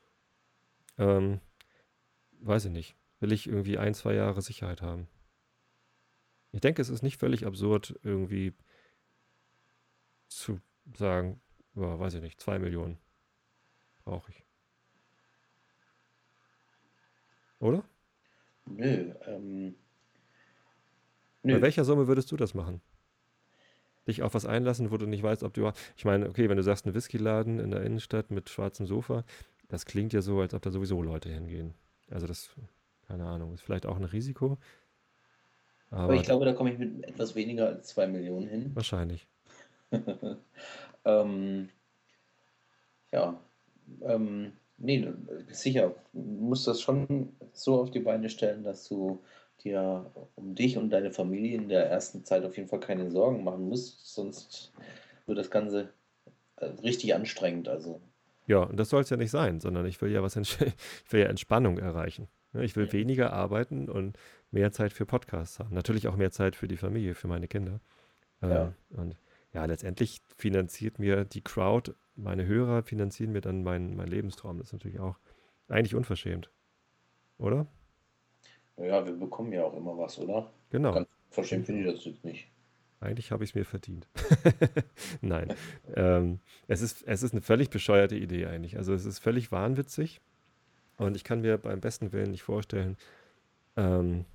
ähm, weiß ich nicht, will ich irgendwie ein, zwei Jahre Sicherheit haben. Ich denke, es ist nicht völlig absurd, irgendwie zu sagen, ja, weiß ich nicht, zwei Millionen brauche ich. Oder? Nö, ähm, Bei nö. welcher Summe würdest du das machen? Dich auf was einlassen, wo du nicht weißt, ob du. Ich meine, okay, wenn du sagst, ein Whiskyladen in der Innenstadt mit schwarzem Sofa, das klingt ja so, als ob da sowieso Leute hingehen. Also das, keine Ahnung, ist vielleicht auch ein Risiko. Aber Aber ich glaube, da komme ich mit etwas weniger als zwei Millionen hin. wahrscheinlich. Ähm, ja, ähm, nee, sicher. Du musst das schon so auf die Beine stellen, dass du dir um dich und deine Familie in der ersten Zeit auf jeden Fall keine Sorgen machen musst, sonst wird das Ganze äh, richtig anstrengend. Also, Ja, und das soll es ja nicht sein, sondern ich will ja was, ich will ja Entspannung erreichen. Ich will Ja. weniger arbeiten und mehr Zeit für Podcasts haben. Natürlich auch mehr Zeit für die Familie, für meine Kinder. Äh, Ja. Und ja, letztendlich finanziert mir die Crowd, meine Hörer finanzieren mir dann meinen mein Lebenstraum. Das ist natürlich auch eigentlich unverschämt. Oder? Ja, wir bekommen ja auch immer was, oder? Genau. Ganz verschämt finde ich das jetzt nicht. Eigentlich habe ich es mir verdient. Nein. Ähm, es, ist, es ist eine völlig bescheuerte Idee eigentlich. Also es ist völlig wahnwitzig. Und ich kann mir beim besten Willen nicht vorstellen, ähm,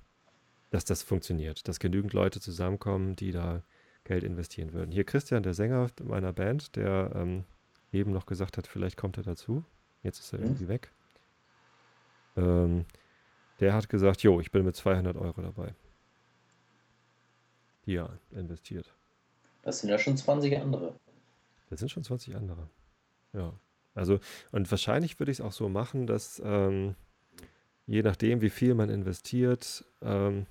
dass das funktioniert. Dass genügend Leute zusammenkommen, die da Geld investieren würden. Hier Christian, der Sänger meiner Band, der ähm, eben noch gesagt hat, vielleicht kommt er dazu. Jetzt ist er Mhm. irgendwie weg. Ähm, der hat gesagt, jo, ich bin mit 200 Euro dabei. Er investiert. Das sind ja schon 20 andere. Das sind schon 20 andere. Ja. Also, und wahrscheinlich würde ich es auch so machen, dass ähm, je nachdem, wie viel man investiert, ähm,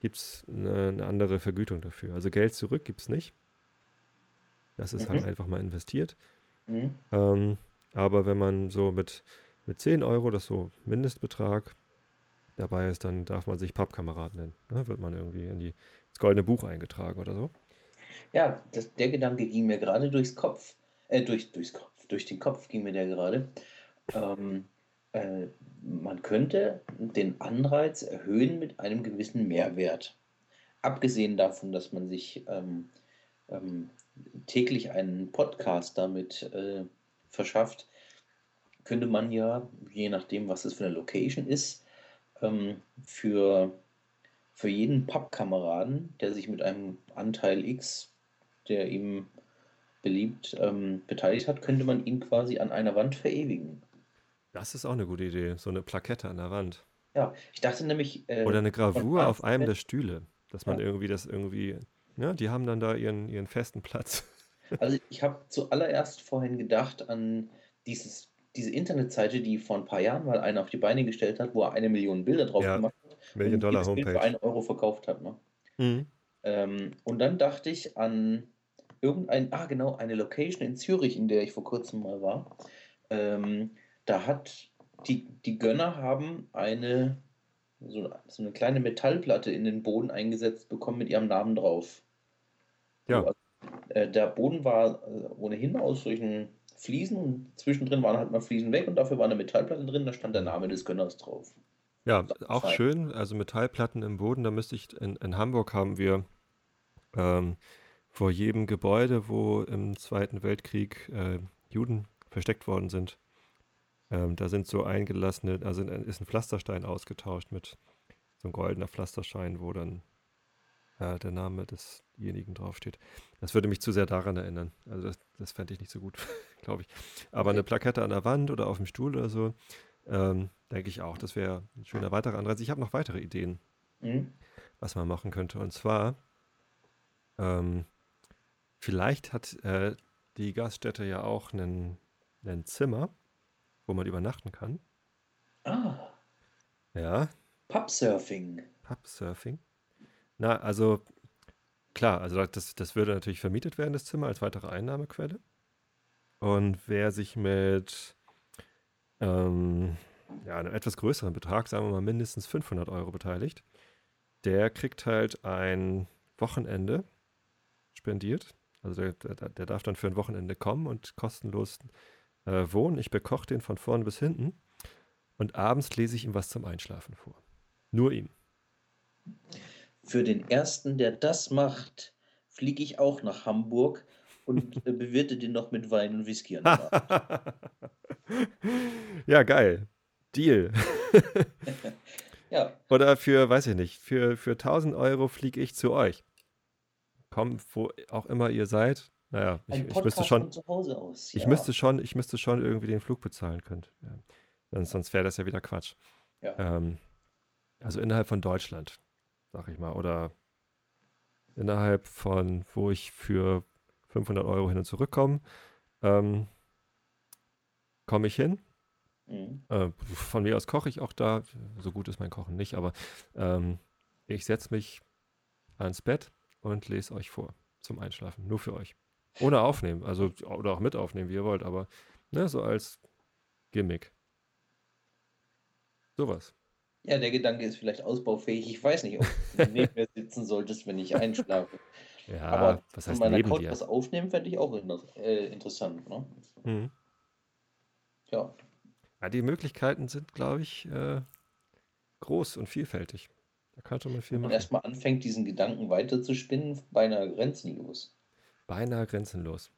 gibt es eine, eine andere Vergütung dafür. Also Geld zurück gibt es nicht. Das ist halt Mhm. einfach mal investiert. Mhm. Ähm, aber wenn man so mit, mit 10 Euro, das ist so Mindestbetrag, dabei ist, dann darf man sich Pappkamerad nennen. Ne? Wird man irgendwie in die, ins Goldene Buch eingetragen oder so. Ja, das, der Gedanke ging mir gerade durchs Kopf. Äh, durch, durchs Kopf. Durch den Kopf ging mir der gerade. Ähm, äh, man könnte den Anreiz erhöhen mit einem gewissen Mehrwert. Abgesehen davon, dass man sich ähm, ähm, täglich einen Podcast damit äh, verschafft, könnte man ja, je nachdem, was es für eine Location ist, ähm, für, für jeden Pappkameraden, der sich mit einem Anteil X, der ihm beliebt, ähm, beteiligt hat, könnte man ihn quasi an einer Wand verewigen. Das ist auch eine gute Idee. So eine Plakette an der Wand. Ja, ich dachte nämlich. Äh, Oder eine Gravur auf einem der Stühle, dass man Ja. irgendwie das irgendwie, ja, die haben dann da ihren, ihren festen Platz. Also ich habe zuallererst vorhin gedacht an dieses, diese Internetseite, die vor ein paar Jahren mal einer auf die Beine gestellt hat, wo er eine Million Bilder drauf Ja, gemacht hat Million und Dollar jedes Bild für Homepage. einen Euro verkauft hat. Ne? Mhm. Ähm, und dann dachte ich an irgendein, ah genau, eine Location in Zürich, in der ich vor kurzem mal war. Ähm, da hat die, die Gönner haben eine so, so eine kleine Metallplatte in den Boden eingesetzt bekommen mit ihrem Namen drauf. Ja. Also, äh, der Boden war äh, ohnehin aus solchen Fliesen und zwischendrin waren halt mal Fliesen weg und dafür war eine Metallplatte drin, da stand der Name des Gönners drauf. Ja, auch war- schön. Also Metallplatten im Boden. Da müsste ich, in, in Hamburg haben wir ähm, vor jedem Gebäude, wo im Zweiten Weltkrieg äh, Juden versteckt worden sind, ähm, da sind so eingelassene, also ist ein Pflasterstein ausgetauscht mit so ein goldener Pflasterstein, wo dann äh, der Name desjenigen draufsteht. Das würde mich zu sehr daran erinnern. Also das, das fände ich nicht so gut, glaube ich. Aber eine. Plakette an der Wand oder auf dem Stuhl oder so, ähm, denke ich auch. Das wäre ein schöner weiterer Anreiz. Ich habe noch weitere Ideen. Mhm. was man machen könnte. Und zwar, ähm, vielleicht hat äh, die Gaststätte ja auch ein Zimmer, wo man übernachten kann. Ah, Ja, Pubsurfing. Pubsurfing. Na, also klar, also das, das würde natürlich vermietet werden, das Zimmer, als weitere Einnahmequelle. Und wer sich mit ähm, ja, einem etwas größeren Betrag, sagen wir mal mindestens 500 Euro beteiligt, der kriegt halt ein Wochenende spendiert. Also der, der, der darf dann für ein Wochenende kommen und kostenlos äh, wohnen. Ich bekoche den von vorn bis hinten und abends lese ich ihm was zum Einschlafen vor. Nur ihm. Für den ersten, der das macht, fliege ich auch nach Hamburg und äh, bewirte den noch mit Wein und Whisky an ja, geil. Deal. Ja, Oder für, weiß ich nicht, für, für 1000 Euro fliege ich zu euch. Kommt, wo auch immer ihr seid. Naja, ich, ich müsste schon, von zu Hause aus. ich Ja, müsste schon, ich müsste schon irgendwie den Flug bezahlen können. Ja. Sonst, sonst wäre das ja wieder Quatsch. ja. Ähm, also innerhalb von Deutschland, sag ich mal. Oder innerhalb von, wo ich für 500 Euro hin und zurück komme, ähm, komme ich hin. Mhm. Äh, von mir aus koche ich auch da. So gut ist mein Kochen nicht, aber ähm, ich setze mich ans Bett und lese euch vor zum Einschlafen. Nur für euch. Ohne aufnehmen. Also, oder auch mit aufnehmen, wie ihr wollt, aber ne, so als Gimmick. Sowas. Ja, der Gedanke ist vielleicht ausbaufähig. Ich weiß nicht, ob du neben mir sitzen solltest, wenn ich einschlafe. Ja, Aber was von heißt meiner neben Couch dir? was aufnehmen, fände ich auch inter äh, interessant. Ne? Mhm. Ja, Ja, die Möglichkeiten sind, glaube ich, äh, groß und vielfältig. Da könnte man viel wenn man machen. erstmal anfängt, diesen Gedanken weiterzuspinnen, beinahe grenzenlos. Beinahe grenzenlos.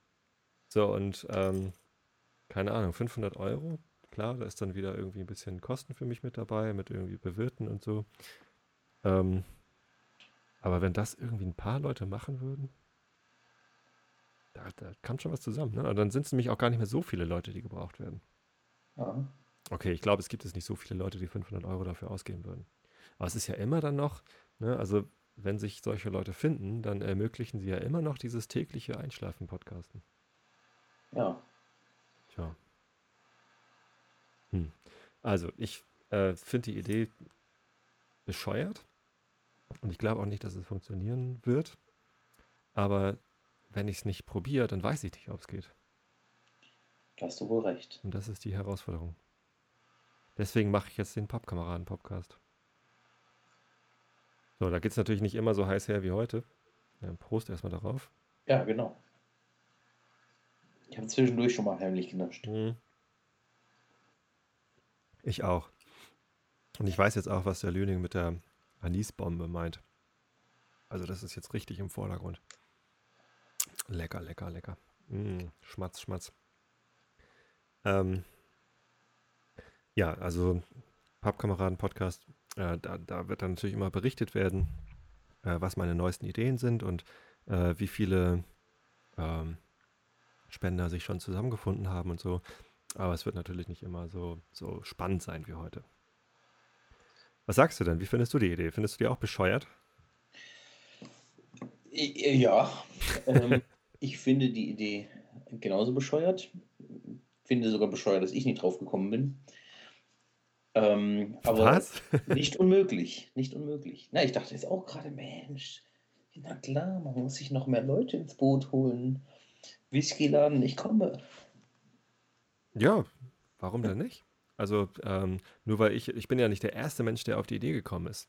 So, und ähm, keine Ahnung, 500 Euro. Klar, da ist dann wieder irgendwie ein bisschen Kosten für mich mit dabei, mit irgendwie Bewirten und so. Ähm, aber wenn das irgendwie ein paar Leute machen würden, da, da kann schon was zusammen. Ne? Und dann sind es nämlich auch gar nicht mehr so viele Leute, die gebraucht werden. Ja. Okay, ich glaube, es gibt es nicht so viele Leute, die 500 Euro dafür ausgeben würden. Aber es ist ja immer dann noch, ne, also wenn sich solche Leute finden, dann ermöglichen sie ja immer noch dieses tägliche Einschlafen-Podcasten. ja. Tja. Hm. Also, ich äh, finde die Idee bescheuert und ich glaube auch nicht, dass es funktionieren wird. Aber wenn ich es nicht probiere, dann weiß ich nicht, ob es geht. Da hast du wohl recht. Und das ist die Herausforderung. Deswegen mache ich jetzt den Pappkameraden-Podcast. So, da geht es natürlich nicht immer so heiß her wie heute. Ja, Prost erstmal darauf. Ja, genau. Ich habe zwischendurch schon mal heimlich genascht. Mhm. Ich auch. Und ich weiß jetzt auch, was der Lüning mit der Anisbombe meint. Also das ist jetzt richtig im Vordergrund. Lecker, lecker, lecker. Mm, schmatz, schmatz. Ähm, ja, also Pappkameraden-Podcast, äh, da, da wird dann natürlich immer berichtet werden, äh, was meine neuesten Ideen sind und äh, wie viele ähm, Spender sich schon zusammengefunden haben und so. Aber es wird natürlich nicht immer so, so spannend sein wie heute. Was sagst du denn? Wie findest du die Idee? Findest du die auch bescheuert? I- Ja, ähm, ich finde die Idee genauso bescheuert. Finde sogar bescheuert, dass ich nicht drauf gekommen bin. Ähm, aber Was? nicht unmöglich, nicht unmöglich. Na, ich dachte jetzt auch gerade, Mensch, na klar, man muss sich noch mehr Leute ins Boot holen. Whiskyladen, ich komme. Ja, warum denn nicht? Also, ähm, nur weil ich, ich bin ja nicht der erste Mensch, der auf die Idee gekommen ist.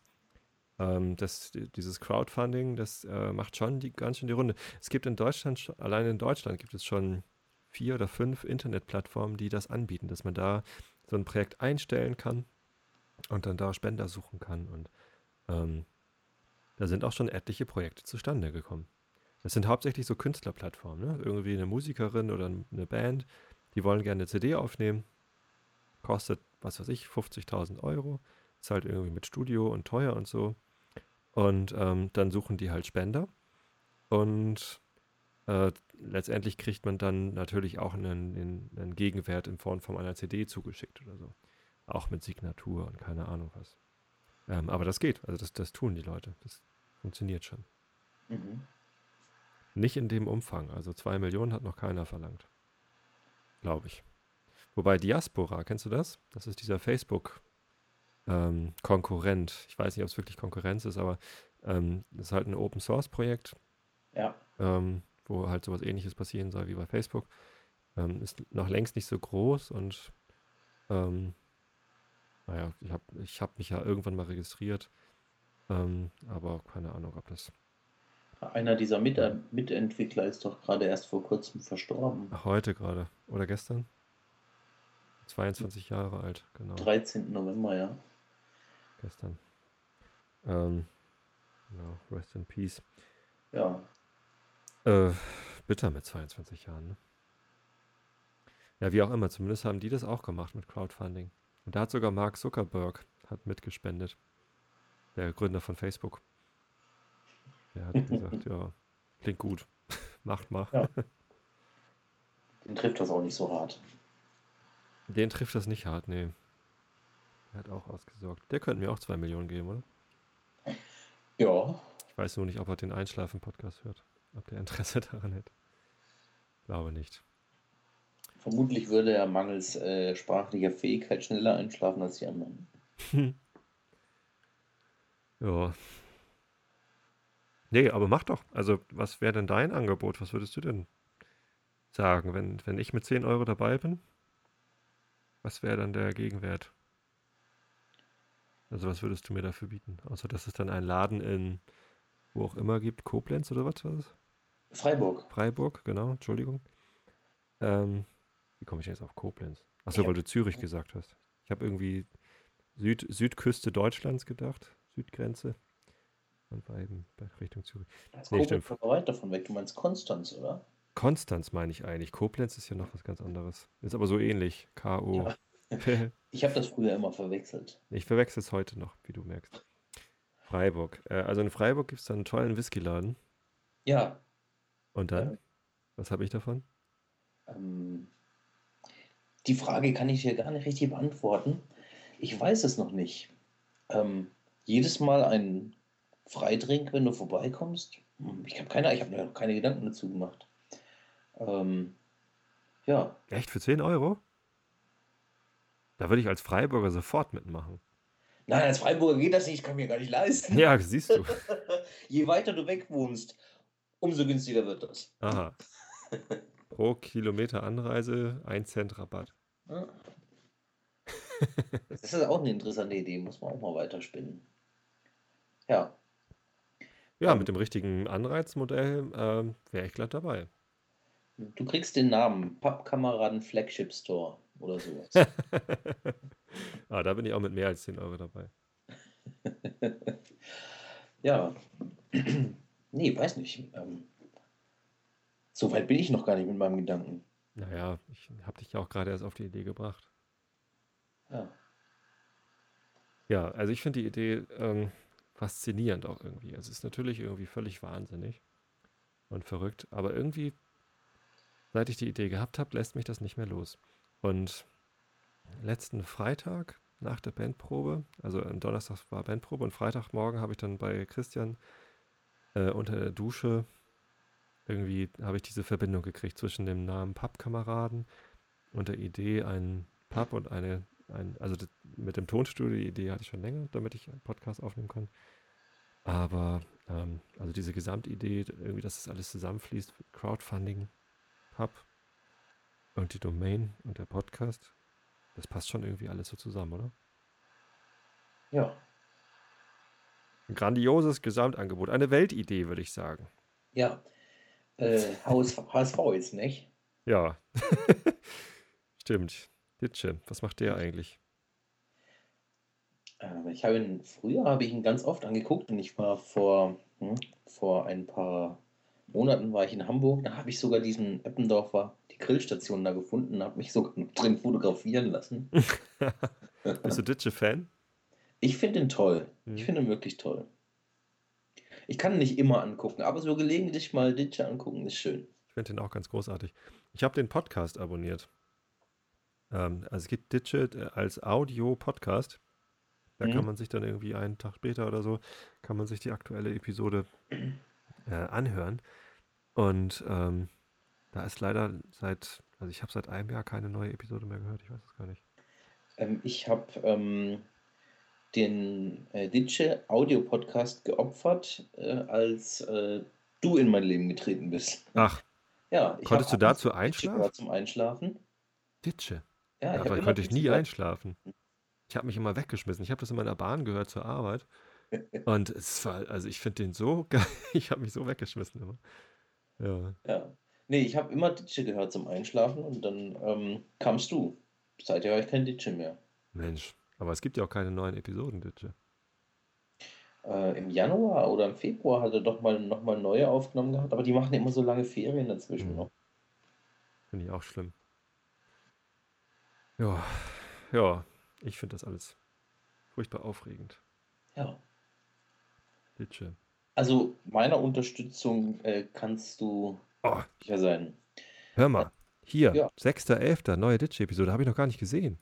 Ähm, das, dieses Crowdfunding, das äh, macht schon die, ganz schön die Runde. Es gibt in Deutschland, allein in Deutschland gibt es schon vier oder fünf Internetplattformen, die das anbieten, dass man da so ein Projekt einstellen kann und dann da Spender suchen kann. Und ähm, da sind auch schon etliche Projekte zustande gekommen. Das sind hauptsächlich so Künstlerplattformen, ne? Irgendwie eine Musikerin oder eine Band, die wollen gerne eine CD aufnehmen, kostet, was weiß ich, 50.000 Euro, ist halt irgendwie mit Studio und teuer und so. Und ähm, dann suchen die halt Spender und äh, letztendlich kriegt man dann natürlich auch einen, einen, Gegenwert in Form von einer CD zugeschickt oder so. Auch mit Signatur und keine Ahnung was. Ähm, aber das geht. Also das, das tun die Leute. Das funktioniert schon. Mhm. Nicht in dem Umfang. Also zwei Millionen hat noch keiner verlangt. Glaube ich. Wobei Diaspora, kennst du das? Das ist dieser Facebook-Konkurrent. ich weiß nicht, ob es wirklich Konkurrenz ist, aber ähm, das ist halt ein Open-Source-Projekt, Ja. ähm, wo halt sowas ähnliches passieren soll wie bei Facebook. Ähm, ist noch längst nicht so groß und ähm, naja, ich habe ich hab mich ja irgendwann mal registriert, ähm, aber keine Ahnung, ob das Einer dieser Mit Mitentwickler ist doch gerade erst vor kurzem verstorben. Ach, heute gerade oder gestern. 22 Jahre alt, genau, 13. November, ja. gestern. Ähm, genau, rest in peace. Ja. Äh, bitter mit 22 Jahren, ne? Ja, wie auch immer, zumindest haben die das auch gemacht mit Crowdfunding. Und da hat sogar Mark Zuckerberg hat mitgespendet. Der Gründer von Facebook. Der hat gesagt, ja, klingt gut. Macht mal. Ja. Den trifft das auch nicht so hart. Den trifft das nicht hart, nee. Der hat auch ausgesorgt. Der könnte mir auch zwei Millionen geben, oder? Ja. Ich weiß nur nicht, ob er den Einschlafen-Podcast hört. Ob der Interesse daran hätte. Glaube nicht. Vermutlich würde er mangels äh, sprachlicher Fähigkeit schneller einschlafen als die anderen. Ja. Nee, aber mach doch. Also, was wäre denn dein Angebot? Was würdest du denn sagen, wenn, wenn ich mit 10 Euro dabei bin? Was wäre dann der Gegenwert? Also, was würdest du mir dafür bieten? Außer, dass es dann einen Laden in wo auch immer gibt, Koblenz oder was war das? Freiburg. Freiburg, genau, Entschuldigung. Ähm, wie komme ich jetzt auf Koblenz? Achso, weil du Zürich gesagt hast. Ich habe irgendwie Süd, Südküste Deutschlands gedacht, Südgrenze. Und war eben bei Richtung Zürich. Das Nee, stimmt. weit davon weg. Du meinst Konstanz, oder? Konstanz meine ich eigentlich. Koblenz ist ja noch was ganz anderes. Ist aber so ähnlich. K.O. Ich habe das früher immer verwechselt. ich verwechsel es heute noch, wie du merkst. Freiburg. Äh, also in Freiburg gibt es dann einen tollen Whiskyladen. Ja. Und dann? Ja. Was habe ich davon? Ähm, die Frage kann ich hier gar nicht richtig beantworten. Ich weiß es noch nicht. Ähm, jedes Mal ein Freidrink, wenn du vorbeikommst? Hm, Ich habe keine, ich habe mir noch keine Gedanken dazu gemacht. Ähm, ja, Echt für 10 Euro? Da würde ich als Freiburger sofort mitmachen. nein, als Freiburger geht das nicht, ich kann mir gar nicht leisten. Ja, siehst du. Je weiter du weg wohnst, umso günstiger wird das. Aha. Pro Kilometer Anreise 1 Cent Rabatt. Ja. Das ist auch eine interessante Idee, muss man auch mal weiterspinnen. Ja, Ja, mit dem richtigen Anreizmodell ähm, wäre ich glatt dabei. du kriegst den Namen Pappkameraden Flagship Store oder sowas. ah, da bin ich auch mit mehr als 10 Euro dabei. Ja, nee, weiß nicht. Ähm, so weit bin ich noch gar nicht mit meinem Gedanken. Naja, ich habe dich ja auch gerade erst auf die Idee gebracht. Ja, Ja, also ich finde die Idee ähm, faszinierend auch irgendwie. Es ist natürlich irgendwie völlig wahnsinnig und verrückt, aber irgendwie, seit ich die Idee gehabt habe, lässt mich das nicht mehr los. Und letzten Freitag nach der Bandprobe, also am Donnerstag war Bandprobe und Freitagmorgen habe ich dann bei Christian äh, unter der Dusche irgendwie habe ich diese Verbindung gekriegt zwischen dem Namen Pappkameraden und der Idee, einen Pub und eine, ein, also mit dem Tonstudio, die Idee hatte ich schon länger, damit ich einen Podcast aufnehmen kann. Aber, ähm, also diese Gesamtidee, irgendwie, dass das alles zusammenfließt, Crowdfunding, Pub und die Domain und der Podcast, das passt schon irgendwie alles so zusammen, oder? ja, Ein grandioses Gesamtangebot, eine Weltidee, würde ich sagen. ja. Äh, HS HSV jetzt, nicht? Ja. Stimmt. Ditsche, was macht der eigentlich? Ähm, ich habe ihn, früher habe ich ihn ganz oft angeguckt und ich war vor, hm, vor ein paar Monaten war ich in Hamburg, da habe ich sogar diesen Eppendorfer, die Grillstation da gefunden, habe mich sogar drin fotografieren lassen. Bist du Ditsche-Fan? Ich finde ihn toll. Mhm. Ich finde ihn wirklich toll. Ich kann ihn nicht immer angucken, aber so gelegentlich mal Ditsche angucken ist schön. Ich finde den auch ganz großartig. Ich habe den Podcast abonniert. Ähm, also es gibt Ditsche äh, als Audio-Podcast. Da kann Mhm. man sich dann irgendwie einen Tag später oder so, kann man sich die aktuelle Episode äh, anhören. Und ähm, da ist leider seit, also ich habe seit einem Jahr keine neue Episode mehr gehört. Ich weiß es gar nicht. Ähm, ich habe ähm, den äh, Ditsche Audio-Podcast geopfert, äh, als äh, du in mein Leben getreten bist. Ach, Ja, ich konntest du dazu einschlafen? zum Einschlafen. Ditsche. Ja, ich immer konnte ich nie einschlafen. Ich habe mich immer weggeschmissen. Ich habe das in meiner Bahn gehört zur Arbeit. Und es war, also ich finde den so geil. Ich habe mich so weggeschmissen immer. Ja. Ja. Nee, ich habe immer Ditsche gehört zum Einschlafen und dann ähm, kamst du. Seither höre ich kein Ditsche mehr. Mensch. Aber es gibt ja auch keine neuen Episoden, Ditsche. Äh, Im Januar oder im Februar hat er doch mal nochmal neue aufgenommen gehabt, aber die machen immer so lange Ferien dazwischen Mhm. noch. Finde ich auch schlimm. Ja, ja, ich finde das alles furchtbar aufregend. Ja. Ditsche. Also meiner Unterstützung äh, kannst du Oh, sicher sein. hör mal. Hier, Ja. 6.11., neue Ditsche-Episode, habe ich noch gar nicht gesehen.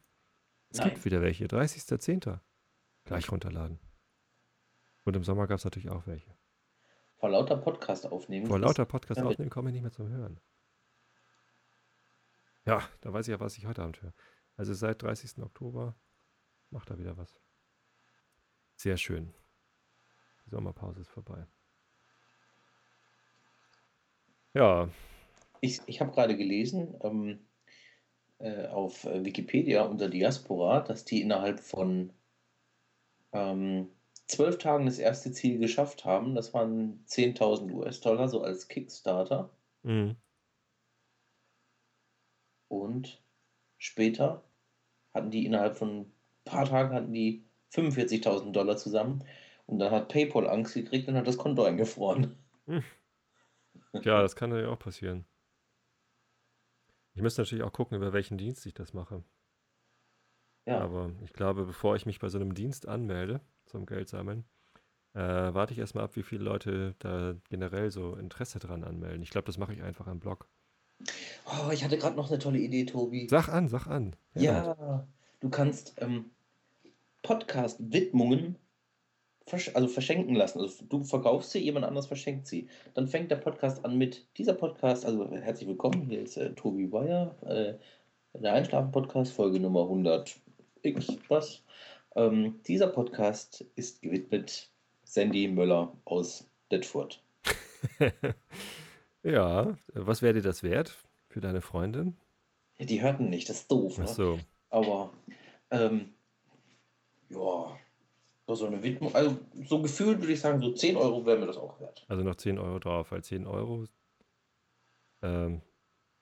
Es Nein. gibt wieder welche, 30.10. Gleich runterladen. Und im Sommer gab es natürlich auch welche. Vor lauter Podcast aufnehmen. Vor lauter Podcast aufnehmen komme ich nicht mehr zum Hören. Ja, da weiß ich ja, was ich heute Abend höre. Also seit 30. Oktober macht er wieder was. Sehr schön. Die Sommerpause ist vorbei. Ja, Ich, ich habe gerade gelesen ähm, äh, auf Wikipedia unter Diaspora, dass die innerhalb von ähm, zwölf Tagen das erste Ziel geschafft haben. Das waren 10.000 US-Dollar, so als Kickstarter. mhm. Und später hatten die innerhalb von ein paar Tagen hatten die 45.000 Dollar zusammen. Und dann hat PayPal Angst gekriegt und hat das Konto eingefroren. ja, das kann natürlich auch passieren. Ich müsste natürlich auch gucken, über welchen Dienst ich das mache. Ja, Aber ich glaube, bevor ich mich bei so einem Dienst anmelde, zum Geld sammeln, äh, warte ich erstmal ab, wie viele Leute da generell so Interesse dran anmelden. Ich glaube, das mache ich einfach am Blog. Oh, ich hatte gerade noch eine tolle Idee, Tobi. Sag an, sag an. Ja, du kannst ähm, Podcast-Widmungen versch also verschenken lassen. Also du verkaufst sie, jemand anderes verschenkt sie. Dann fängt der Podcast an mit dieser Podcast, also herzlich willkommen, hier ist äh, Tobi Bayer, äh, der Einschlafen-Podcast, Folge Nummer 100 x was. Ähm, dieser Podcast ist gewidmet Sandy Möller aus Detford. Ja, was wäre dir das wert für deine Freundin? Ja, die hörten nicht, das ist doof. Ach Ne? so. Aber ähm, ja, so eine Widmung, also so gefühlt würde ich sagen, so 10 Euro wäre mir das auch wert. Also noch 10 Euro drauf, weil 10 Euro ähm,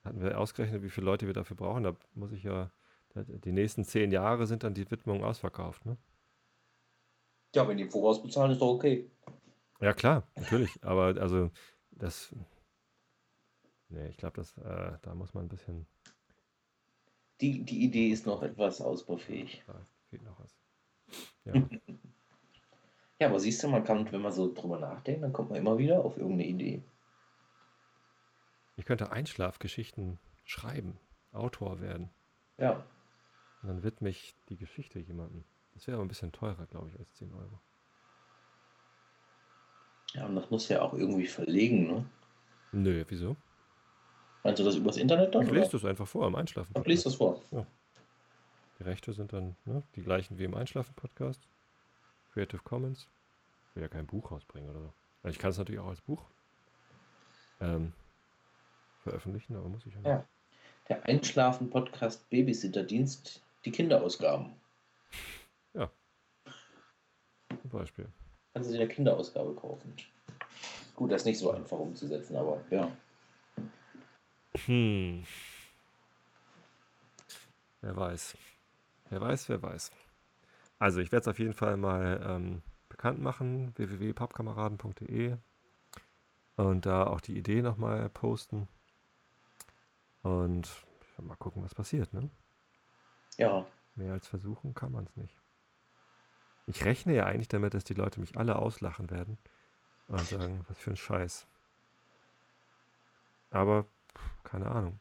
hatten wir ausgerechnet, wie viele Leute wir dafür brauchen. Da muss ich ja, die nächsten 10 Jahre sind dann die Widmungen ausverkauft, ne? Ja, wenn die im Voraus bezahlen, ist doch okay. Ja, klar, natürlich. Aber also das. Nee, ich glaube, äh, da muss man ein bisschen. Die, die Idee ist noch etwas ausbaufähig. Da fehlt noch was. Ja. Ja, aber siehst du, man kann, wenn man so drüber nachdenkt, dann kommt man immer wieder auf irgendeine Idee. Ich könnte Einschlafgeschichten schreiben, Autor werden. Ja, Und dann widme ich die Geschichte jemandem. Das wäre aber ein bisschen teurer, glaube ich, als 10 Euro. ja, und das muss ja auch irgendwie verlegen, ne? Nö, wieso? Meinst du das übers Internet dann? Ich lese das einfach vor am Einschlafen. Ach, lies das vor. Die Rechte sind dann ne, die gleichen wie im Einschlafen-Podcast. Creative Commons. Ich will ja kein Buch rausbringen oder so. Also ich kann es natürlich auch als Buch ähm, veröffentlichen, aber muss ich ja nicht. Ja. Der Einschlafen-Podcast Babysitterdienst, die Kinderausgaben. Zum Beispiel. Kannst du dir eine Kinderausgabe kaufen. Gut, das ist nicht so einfach umzusetzen, aber ja. Hm. Wer weiß. Wer weiß, wer weiß. Also ich werde es auf jeden Fall mal ähm, bekannt machen, www.pappkameraden.de und da auch die Idee nochmal posten. Und mal gucken, was passiert. Ne? Ja, Mehr als versuchen kann man es nicht. Ich rechne ja eigentlich damit, dass die Leute mich alle auslachen werden und sagen, was für ein Scheiß. Aber keine Ahnung.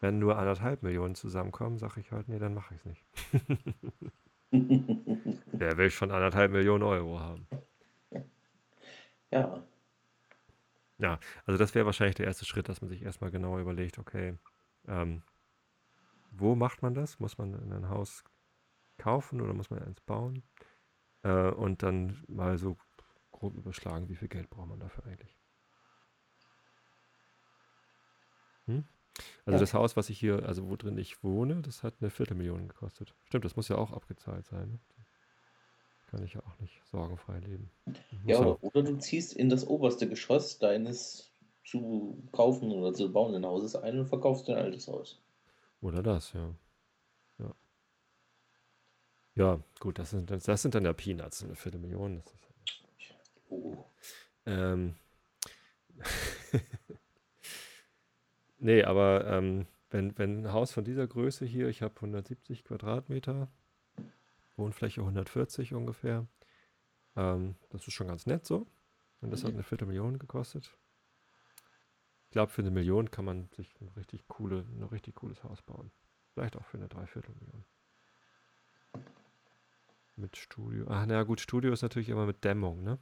Wenn nur anderthalb Millionen zusammenkommen, sage ich halt, nee, dann mache ich es nicht. Der will schon anderthalb Millionen Euro haben. Ja, Ja, also das wäre wahrscheinlich der erste Schritt, dass man sich erstmal genauer überlegt, okay, ähm, wo macht man das? Muss man in ein Haus kaufen oder muss man eins bauen? Äh, und dann mal so grob überschlagen, wie viel Geld braucht man dafür eigentlich? Hm? Also Ja. das Haus, was ich hier, also wo drin ich wohne, das hat eine Viertelmillion gekostet. Stimmt, das muss ja auch abgezahlt sein. Ne? Kann ich ja auch nicht sorgenfrei leben. Ja, ja- oder, oder du ziehst in das oberste Geschoss deines zu kaufen oder zu bauenden Hauses ein und verkaufst dein altes Haus. Oder das, ja. Ja, ja gut, das sind, das, sind dann ja Peanuts, eine Viertelmillion. Das ist, Oh. ähm, nee, aber ähm, wenn, wenn ein Haus von dieser Größe hier, ich habe 170 Quadratmeter, Wohnfläche 140 ungefähr, ähm, das ist schon ganz nett so. Und das hat Mhm. eine Viertelmillion gekostet. Ich glaube, für eine Million kann man sich ein richtig, coole, ein richtig cooles Haus bauen. Vielleicht auch für eine Dreiviertelmillion. Mit Studio. Ach, na gut, Studio ist natürlich immer mit Dämmung, ne?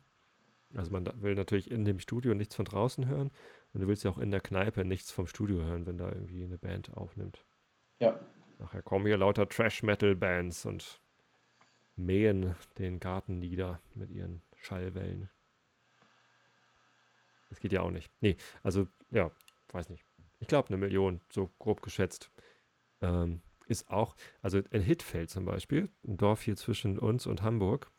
Also man will natürlich in dem Studio nichts von draußen hören und du willst ja auch in der Kneipe nichts vom Studio hören, wenn da irgendwie eine Band aufnimmt. Ja, Nachher kommen hier lauter Trash-Metal-Bands und mähen den Garten nieder mit ihren Schallwellen. Das geht ja auch nicht. Nee, also, ja, weiß nicht. Ich glaube, eine Million, so grob geschätzt. Ähm, ist auch, also in Hittfeld zum Beispiel, ein Dorf hier zwischen uns und Hamburg,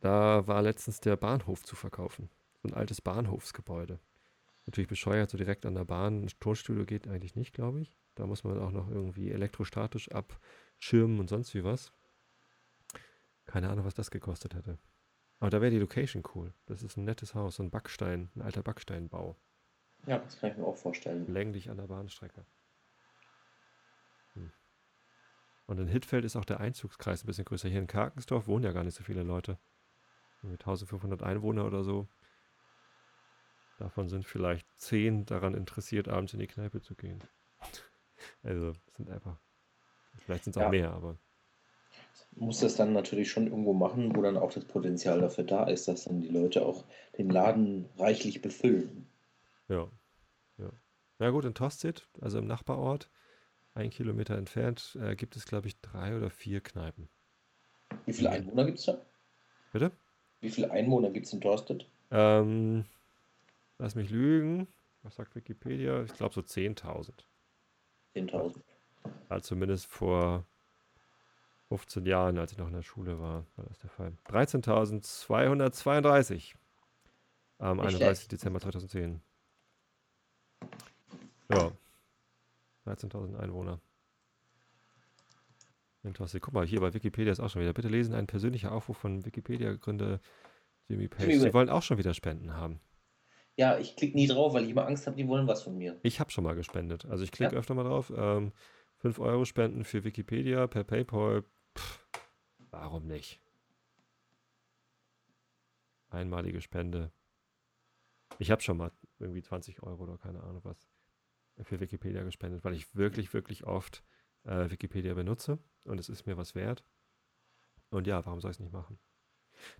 da war letztens der Bahnhof zu verkaufen. So ein altes Bahnhofsgebäude. Natürlich bescheuert, so direkt an der Bahn. Ein Tonstudio geht eigentlich nicht, glaube ich. Da muss man auch noch irgendwie elektrostatisch abschirmen und sonst wie was. Keine Ahnung, was das gekostet hätte. Aber da wäre die Location cool. Das ist ein nettes Haus, so ein Backstein, ein alter Backsteinbau. ja, das kann ich mir auch vorstellen. Länglich an der Bahnstrecke. Hm. Und in Hittfeld ist auch der Einzugskreis ein bisschen größer. Hier in Karkensdorf wohnen ja gar nicht so viele Leute. Mit 1500 Einwohner oder so. Davon sind vielleicht 10 daran interessiert, abends in die Kneipe zu gehen. Also, sind einfach. Vielleicht sind es auch Ja. mehr, aber. Muss das dann natürlich schon irgendwo machen, wo dann auch das Potenzial dafür da ist, dass dann die Leute auch den Laden reichlich befüllen. Ja. ja. Na gut, in Tosted, also im Nachbarort, ein Kilometer entfernt, äh, gibt es, glaube ich, drei oder vier Kneipen. Wie viele Mhm. Einwohner gibt es da? Bitte? Wie viele Einwohner gibt es in Torsted? Ähm, lass mich lügen. Was sagt Wikipedia? Ich glaube so 10.000. 10.000. Also zumindest vor 15 Jahren, als ich noch in der Schule war, war das der Fall. 13.232 am Nicht 31. schlecht. Dezember 2010. Ja. 13.000 Einwohner. Interessant. Guck mal, hier bei Wikipedia ist auch schon wieder. Bitte lesen ein persönlicher Aufruf von Wikipedia-Gründer Jimmy Page. Jimmy Sie wollen auch schon wieder Spenden haben. Ja, ich klicke nie drauf, weil ich immer Angst habe, die wollen was von mir. Ich habe schon mal gespendet. Also ich klicke Ja. öfter mal drauf. Ähm, 5 Euro spenden für Wikipedia per PayPal. Pff, warum nicht? Einmalige Spende. Ich habe schon mal irgendwie 20 Euro oder keine Ahnung was für Wikipedia gespendet, weil ich wirklich, wirklich oft äh, Wikipedia benutze und es ist mir was wert. Und ja, warum soll ich es nicht machen?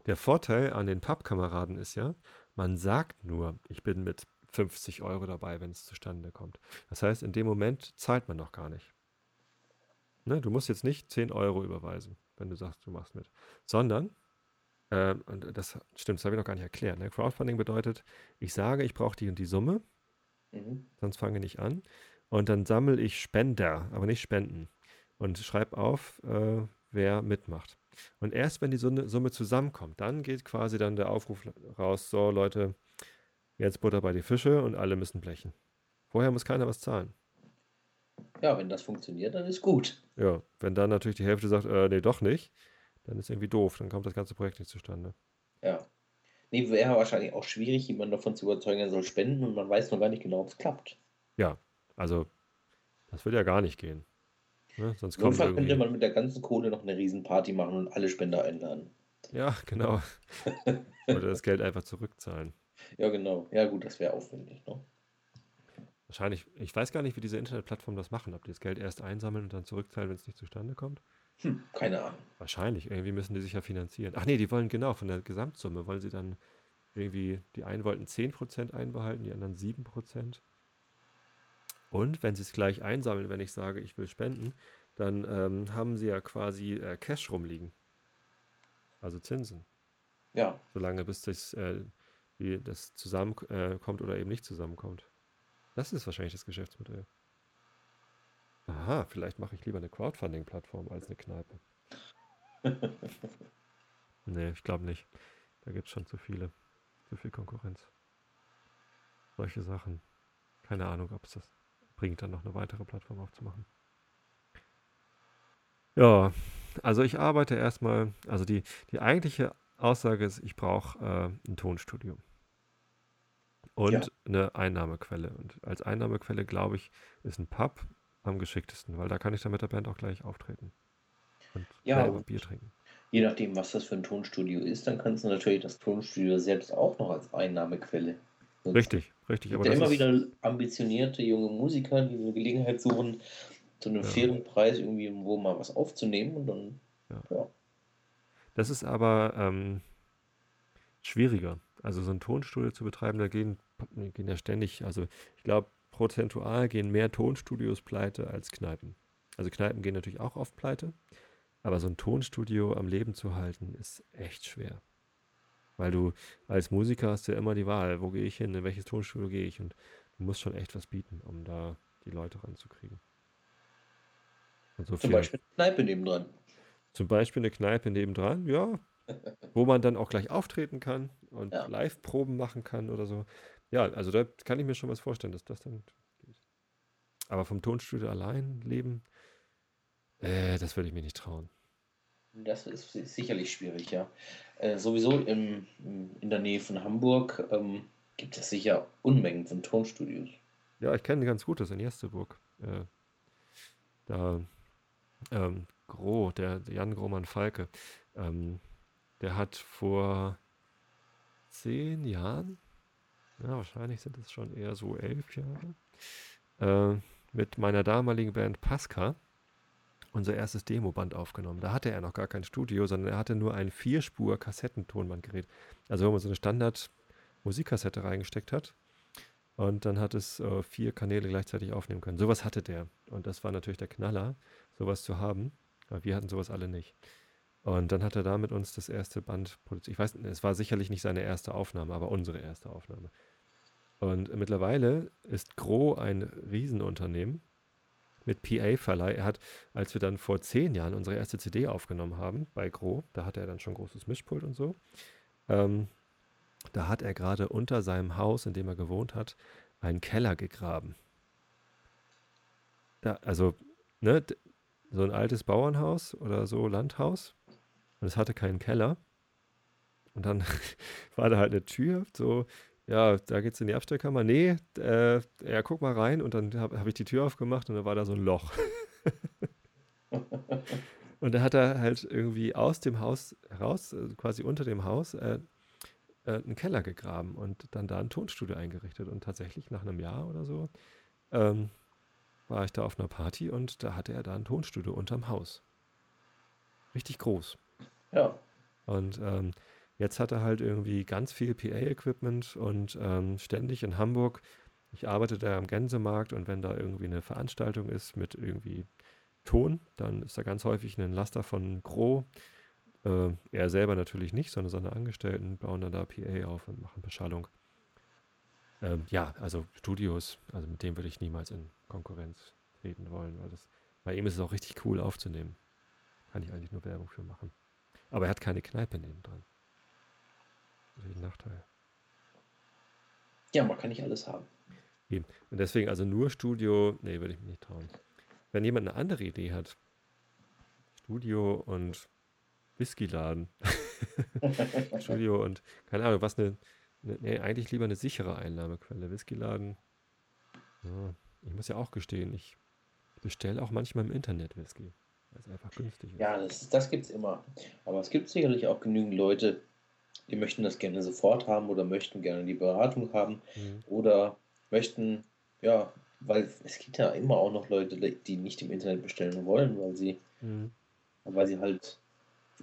Der Vorteil an den Pappkameraden ist ja, man sagt nur, ich bin mit 50 Euro dabei, wenn es zustande kommt. Das heißt, in dem Moment zahlt man noch gar nicht. Ne, du musst jetzt nicht 10 Euro überweisen, wenn du sagst, du machst mit. Sondern, ähm, und das stimmt, das habe ich noch gar nicht erklärt. Ne? Crowdfunding bedeutet, ich sage, ich brauche die und die Summe, Mhm. sonst fange ich nicht an. Und dann sammle ich Spender, aber nicht Spenden. Und schreibe auf, äh, wer mitmacht. Und erst wenn die Summe, zusammenkommt, dann geht quasi dann der Aufruf raus, so Leute, jetzt Butter bei die Fische und alle müssen blechen. Vorher muss keiner was zahlen. Ja, wenn das funktioniert, dann ist gut. Ja, wenn dann natürlich die Hälfte sagt, äh, nee, doch nicht, dann ist irgendwie doof, dann kommt das ganze Projekt nicht zustande. Ja. Nee, wäre wahrscheinlich auch schwierig, jemanden davon zu überzeugen, er soll spenden und man weiß noch gar nicht genau, ob es klappt. Ja, also das würde ja gar nicht gehen. Ne? Sonst kommt Notfall könnte man mit der ganzen Kohle noch eine Riesenparty machen und alle Spender einladen. Ja, genau. Oder das Geld einfach zurückzahlen. Ja, genau. Ja, gut, das wäre aufwendig, ne? Wahrscheinlich, ich weiß gar nicht, wie diese Internetplattformen das machen, ob die das Geld erst einsammeln und dann zurückzahlen, wenn es nicht zustande kommt. Hm, keine Ahnung. Wahrscheinlich, irgendwie müssen die sich ja finanzieren. Ach nee, die wollen genau von der Gesamtsumme, wollen sie dann irgendwie, die einen wollten 10% einbehalten, die anderen 7%. Und wenn sie es gleich einsammeln, wenn ich sage, ich will spenden, dann ähm, haben sie ja quasi äh, Cash rumliegen. Also Zinsen. Ja, Solange bis das, äh, das zusammenkommt äh, oder eben nicht zusammenkommt. Das ist wahrscheinlich das Geschäftsmodell. Aha, vielleicht mache ich lieber eine Crowdfunding-Plattform als eine Kneipe. Nee, ich glaube nicht. Da gibt es schon zu viele. Zu viel Konkurrenz. Solche Sachen. Keine Ahnung, ob es das bringt, dann noch eine weitere Plattform aufzumachen. Ja, also ich arbeite erstmal, also die, die eigentliche Aussage ist, ich brauche äh, ein Tonstudio und ja, eine Einnahmequelle. Und als Einnahmequelle, glaube ich, ist ein Pub am geschicktesten, weil da kann ich dann mit der Band auch gleich auftreten und ja, Bier trinken. je nachdem, was das für ein Tonstudio ist, dann kannst du natürlich das Tonstudio selbst auch noch als Einnahmequelle. Richtig, richtig, aber ja immer wieder ambitionierte junge Musiker, die eine Gelegenheit suchen, zu einem ja, fairen Preis irgendwie wo mal was aufzunehmen und dann, ja. ja. Das ist aber ähm, schwieriger. Also so ein Tonstudio zu betreiben, da gehen, gehen ja ständig, also ich glaube, prozentual gehen mehr Tonstudios pleite als Kneipen. Also Kneipen gehen natürlich auch oft pleite, aber so ein Tonstudio am Leben zu halten, ist echt schwer. Weil du als Musiker hast ja immer die Wahl, wo gehe ich hin, in welches Tonstudio gehe ich und du musst schon echt was bieten, um da die Leute ranzukriegen. So Zum Beispiel eine Kneipe nebendran. zum Beispiel eine Kneipe nebendran, ja, wo man dann auch gleich auftreten kann und Ja. Live-Proben machen kann oder so. Ja, also da kann ich mir schon was vorstellen, dass das dann geht. Aber vom Tonstudio allein leben, äh, das würde ich mir nicht trauen. Das ist si- sicherlich schwierig, ja. Äh, sowieso im, in der Nähe von Hamburg ähm, gibt es sicher Unmengen von Tonstudios. Ja, ich kenne ganz gut das in Jesteburg. Äh, da, ähm, Gro, der Jan Grohmann Falke, ähm, der hat vor zehn Jahren, ja, wahrscheinlich sind es schon eher so elf Jahre, äh, mit meiner damaligen Band Pasca unser erstes Demoband aufgenommen. Da hatte er noch gar kein Studio, sondern er hatte nur ein Vierspur-Kassettentonbandgerät. Also wo man so eine Standard-Musikkassette reingesteckt hat und dann hat es äh, vier Kanäle gleichzeitig aufnehmen können. Sowas hatte der. Und das war natürlich der Knaller, sowas zu haben. Aber wir hatten sowas alle nicht. Und dann hat er da mit uns das erste Band produziert. Ich weiß, es war sicherlich nicht seine erste Aufnahme, aber unsere erste Aufnahme. Und mittlerweile ist Gro ein Riesenunternehmen mit PA-Verleih. Er hat, als wir dann vor zehn Jahren unsere erste CD aufgenommen haben bei Gro, da hatte er dann schon großes Mischpult und so, ähm, da hat er gerade unter seinem Haus, in dem er gewohnt hat, einen Keller gegraben. Da, also, ne, so ein altes Bauernhaus oder so Landhaus und es hatte keinen Keller. Und dann war da halt eine Tür, so, ja, da geht's in die Abstellkammer. Nee, äh, ja, guck mal rein. Und dann habe hab ich die Tür aufgemacht und da war da so ein Loch. Und da hat er halt irgendwie aus dem Haus heraus, also quasi unter dem Haus, äh, äh, einen Keller gegraben und dann da ein Tonstudio eingerichtet. Und tatsächlich nach einem Jahr oder so ähm, war ich da auf einer Party und da hatte er da ein Tonstudio unterm Haus. Richtig groß. Ja, Und ähm, jetzt hat er halt irgendwie ganz viel PA-Equipment und ähm, ständig in Hamburg. Ich arbeite da am Gänsemarkt und wenn da irgendwie eine Veranstaltung ist mit irgendwie Ton, dann ist da ganz häufig ein Laster von Gro. Äh, er selber natürlich nicht, sondern seine Angestellten bauen dann da PA auf und machen Beschallung. Ähm, ja, also Studios, also mit dem würde ich niemals in Konkurrenz treten wollen, weil das, bei ihm ist es auch richtig cool aufzunehmen. Kann ich eigentlich nur Werbung für machen. Aber er hat keine Kneipe nebendran. Natürlich ein Nachteil. ja, man kann nicht alles haben. Eben. Und deswegen also nur Studio, nee, würde ich mich nicht trauen. Wenn jemand eine andere Idee hat, Studio und Whiskyladen, Studio und keine Ahnung, was eine, eine nee, eigentlich lieber eine sichere Einnahmequelle. Whiskyladen, ja, ich muss ja auch gestehen, ich bestelle auch manchmal im Internet Whisky, weil es einfach günstig ist. Ja, das, das gibt es immer. Aber es gibt sicherlich auch genügend Leute, die möchten das gerne sofort haben oder möchten gerne die Beratung haben Mhm. oder möchten, ja, weil es gibt ja immer auch noch Leute, die nicht im Internet bestellen wollen, weil sie Mhm. Weil sie halt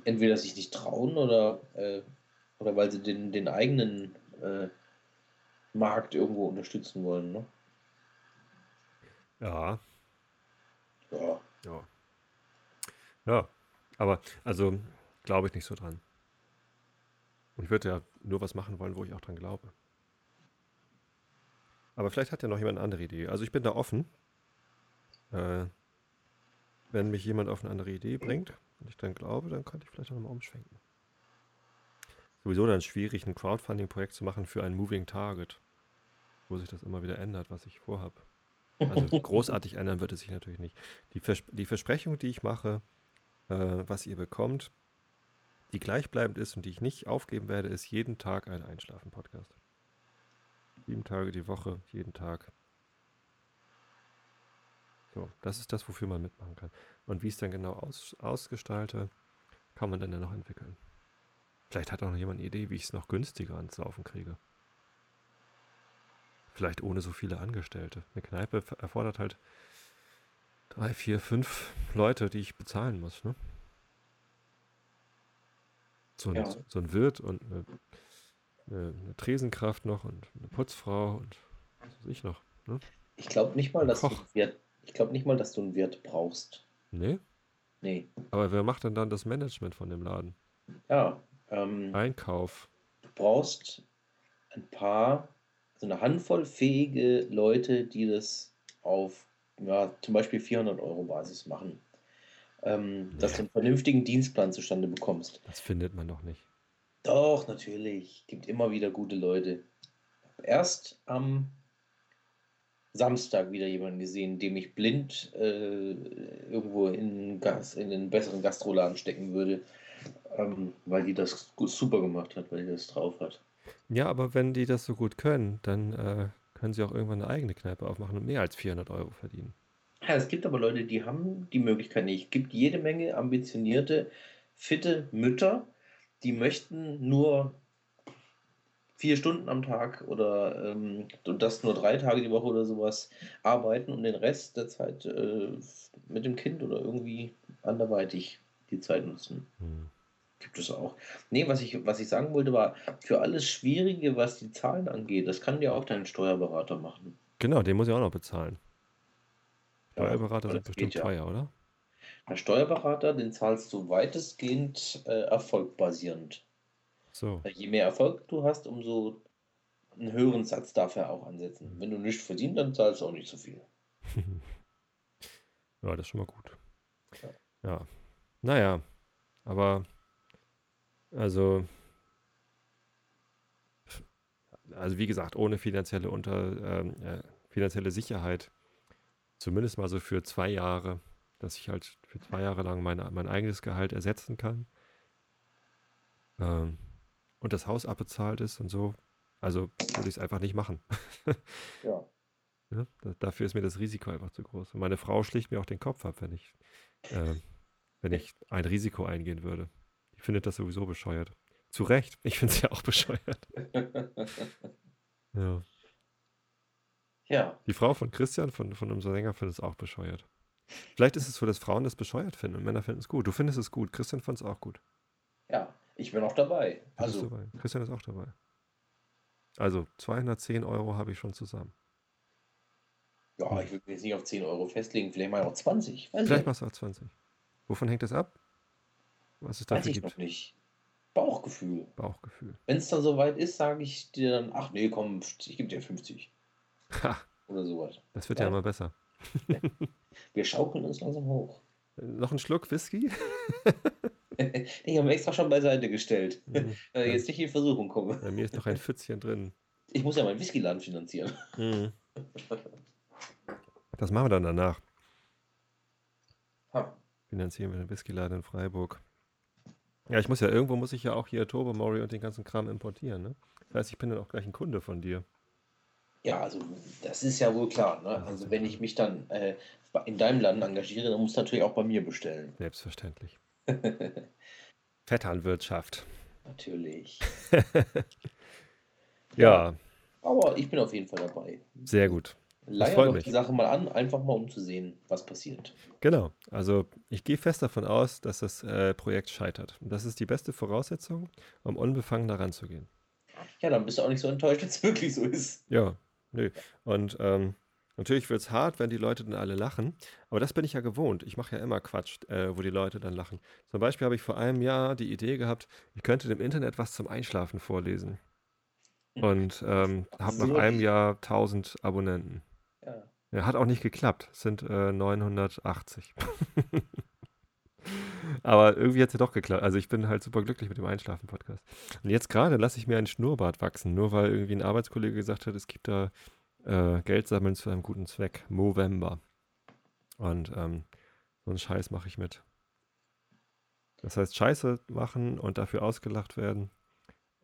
entweder sich nicht trauen oder, äh, oder weil sie den, den eigenen äh, Markt irgendwo unterstützen wollen. Ne? Ja, Ja. ja. Ja, aber also glaube ich nicht so dran. Ich würde ja nur was machen wollen, wo ich auch dran glaube. Aber vielleicht hat ja noch jemand eine andere Idee. Also ich bin da offen. Äh, wenn mich jemand auf eine andere Idee bringt und ich dann glaube, dann könnte ich vielleicht auch nochmal umschwenken. Sowieso dann schwierig, ein Crowdfunding-Projekt zu machen für ein Moving Target, wo sich das immer wieder ändert, was ich vorhabe. Also großartig ändern wird es sich natürlich nicht. Die, Vers die Versprechung, die ich mache, äh, was ihr bekommt, die gleichbleibend ist und die ich nicht aufgeben werde, ist jeden Tag ein Einschlafen-Podcast. Sieben Tage die Woche, jeden Tag. So, das ist das, wofür man mitmachen kann. Und wie ich es dann genau aus, ausgestalte, kann man dann ja noch entwickeln. Vielleicht hat auch noch jemand eine Idee, wie ich es noch günstiger ans Laufen kriege. Vielleicht ohne so viele Angestellte. Eine Kneipe erfordert halt drei, vier, fünf Leute, die ich bezahlen muss. Ne? So, ein, Ja. so ein Wirt und eine, eine, eine Tresenkraft noch und eine Putzfrau und was weiß ich noch. Ne? Ich glaube nicht mal, dass du Koch. einen Wirt, ich glaube nicht mal, dass du einen Wirt brauchst. Nee? Nee. Aber wer macht denn dann das Management von dem Laden? Ja. Ähm, Einkauf. du brauchst ein paar, so eine Handvoll fähige Leute, die das auf ja, zum Beispiel 400 Euro Basis machen. Ähm, dass du einen vernünftigen Dienstplan zustande bekommst. Das findet man doch nicht. Doch, natürlich. Gibt immer wieder gute Leute. Erst am Samstag wieder jemanden gesehen, dem ich blind äh, irgendwo in, Gas, in einen besseren Gastroladen stecken würde, ähm, weil die das super gemacht hat, weil die das drauf hat. Ja, aber wenn die das so gut können, dann äh, können sie auch irgendwann eine eigene Kneipe aufmachen und mehr als 400 Euro verdienen. Ja, es gibt aber Leute, die haben die Möglichkeit nicht. Es gibt jede Menge ambitionierte, fitte Mütter, die möchten nur vier Stunden am Tag oder ähm, und das nur drei Tage die Woche oder sowas arbeiten und den Rest der Zeit äh, mit dem Kind oder irgendwie anderweitig die Zeit nutzen. Hm. Gibt es auch. Nee, was ich, was ich sagen wollte, war, für alles Schwierige, was die Zahlen angeht, das kann dir auch dein Steuerberater machen. Genau, den muss ich auch noch bezahlen. Ja, Steuerberater aber sind bestimmt geht ja. teuer, oder? Der Steuerberater, den zahlst du weitestgehend äh, erfolgbasierend. So. Je mehr Erfolg du hast, umso einen höheren Satz darf er auch ansetzen. Wenn du nichts verdienst, dann zahlst du auch nicht so viel. Ja, das ist schon mal gut. Ja. Ja. Naja, aber also, also wie gesagt, ohne finanzielle unter ähm, äh, finanzielle Sicherheit, zumindest mal so für zwei Jahre, dass ich halt für zwei Jahre lang mein, mein eigenes Gehalt ersetzen kann ähm, und das Haus abbezahlt ist und so, also würde ich es einfach nicht machen. Ja. Ja, da, dafür ist mir das Risiko einfach zu groß. Und meine Frau schlicht mir auch den Kopf ab, wenn ich, äh, wenn ich ein Risiko eingehen würde. Die findet das sowieso bescheuert. Zu Recht. Ich finde es ja auch bescheuert. Ja. Ja, Die Frau von Christian, von, von unserem Sänger, findet es auch bescheuert. Vielleicht ist es so, dass Frauen das bescheuert finden und Männer finden es gut. Du findest es gut. Christian fand es auch gut. ja, ich bin auch dabei. Du Also, dabei. Christian ist auch dabei. Also 210 Euro habe ich schon zusammen. ja, ich würde mich jetzt nicht auf 10 Euro festlegen, vielleicht mal auch 20. Weiß, Vielleicht ich, machst du auch 20. Wovon hängt das ab? Was es weiß dafür ich gibt? noch nicht. Bauchgefühl. Bauchgefühl. Wenn es dann soweit ist, sage ich dir dann, ach nee, komm, ich gebe dir 50 Ha, oder sowas. das wird ja Ja. immer besser. Wir schaukeln uns langsam hoch. Noch ein Schluck Whisky? ich habe extra schon beiseite gestellt. Mhm. Äh, jetzt nicht in Versuchung komme. Bei mir ist noch ein Pfützchen drin. Ich muss ja meinen Whiskyladen finanzieren. Das machen wir dann danach. Ha. Finanzieren wir den Whiskyladen in Freiburg. Ja, ich muss ja, irgendwo muss ich ja auch hier Turbo Mori und den ganzen Kram importieren, ne? Das heißt, ich bin dann auch gleich ein Kunde von dir. Ja, also das ist ja wohl klar. Ne? Also wenn ich mich dann äh, in deinem Land engagiere, dann musst du natürlich auch bei mir bestellen. Selbstverständlich. Vetternwirtschaft. Natürlich. Ja, Aber ich bin auf jeden Fall dabei. sehr gut. Freut doch mich. die Sache mal an, einfach mal um zu sehen, was passiert. Genau. Also ich gehe fest davon aus, dass das äh, Projekt scheitert. Und das ist die beste Voraussetzung, um unbefangen daran zu gehen. Ja, dann bist du auch nicht so enttäuscht, wenn es wirklich so ist. Ja, nö. Und ähm, natürlich wird es hart, wenn die Leute dann alle lachen. Aber das bin ich ja gewohnt. Ich mache ja immer Quatsch, äh, wo die Leute dann lachen. Zum Beispiel habe ich vor einem Jahr die Idee gehabt, ich könnte dem Internet was zum Einschlafen vorlesen. Und ähm, habe nach einem Jahr 1000 Abonnenten. Ja. Ja, hat auch nicht geklappt. Es sind äh, 980. Aber irgendwie hat es ja doch geklappt. Also ich bin halt super glücklich mit dem Einschlafen-Podcast. Und jetzt gerade lasse ich mir einen Schnurrbart wachsen, nur weil irgendwie ein Arbeitskollege gesagt hat, es gibt da äh, Geld sammeln zu einem guten Zweck. Movember. Und ähm, so einen Scheiß mache ich mit. Das heißt, Scheiße machen und dafür ausgelacht werden,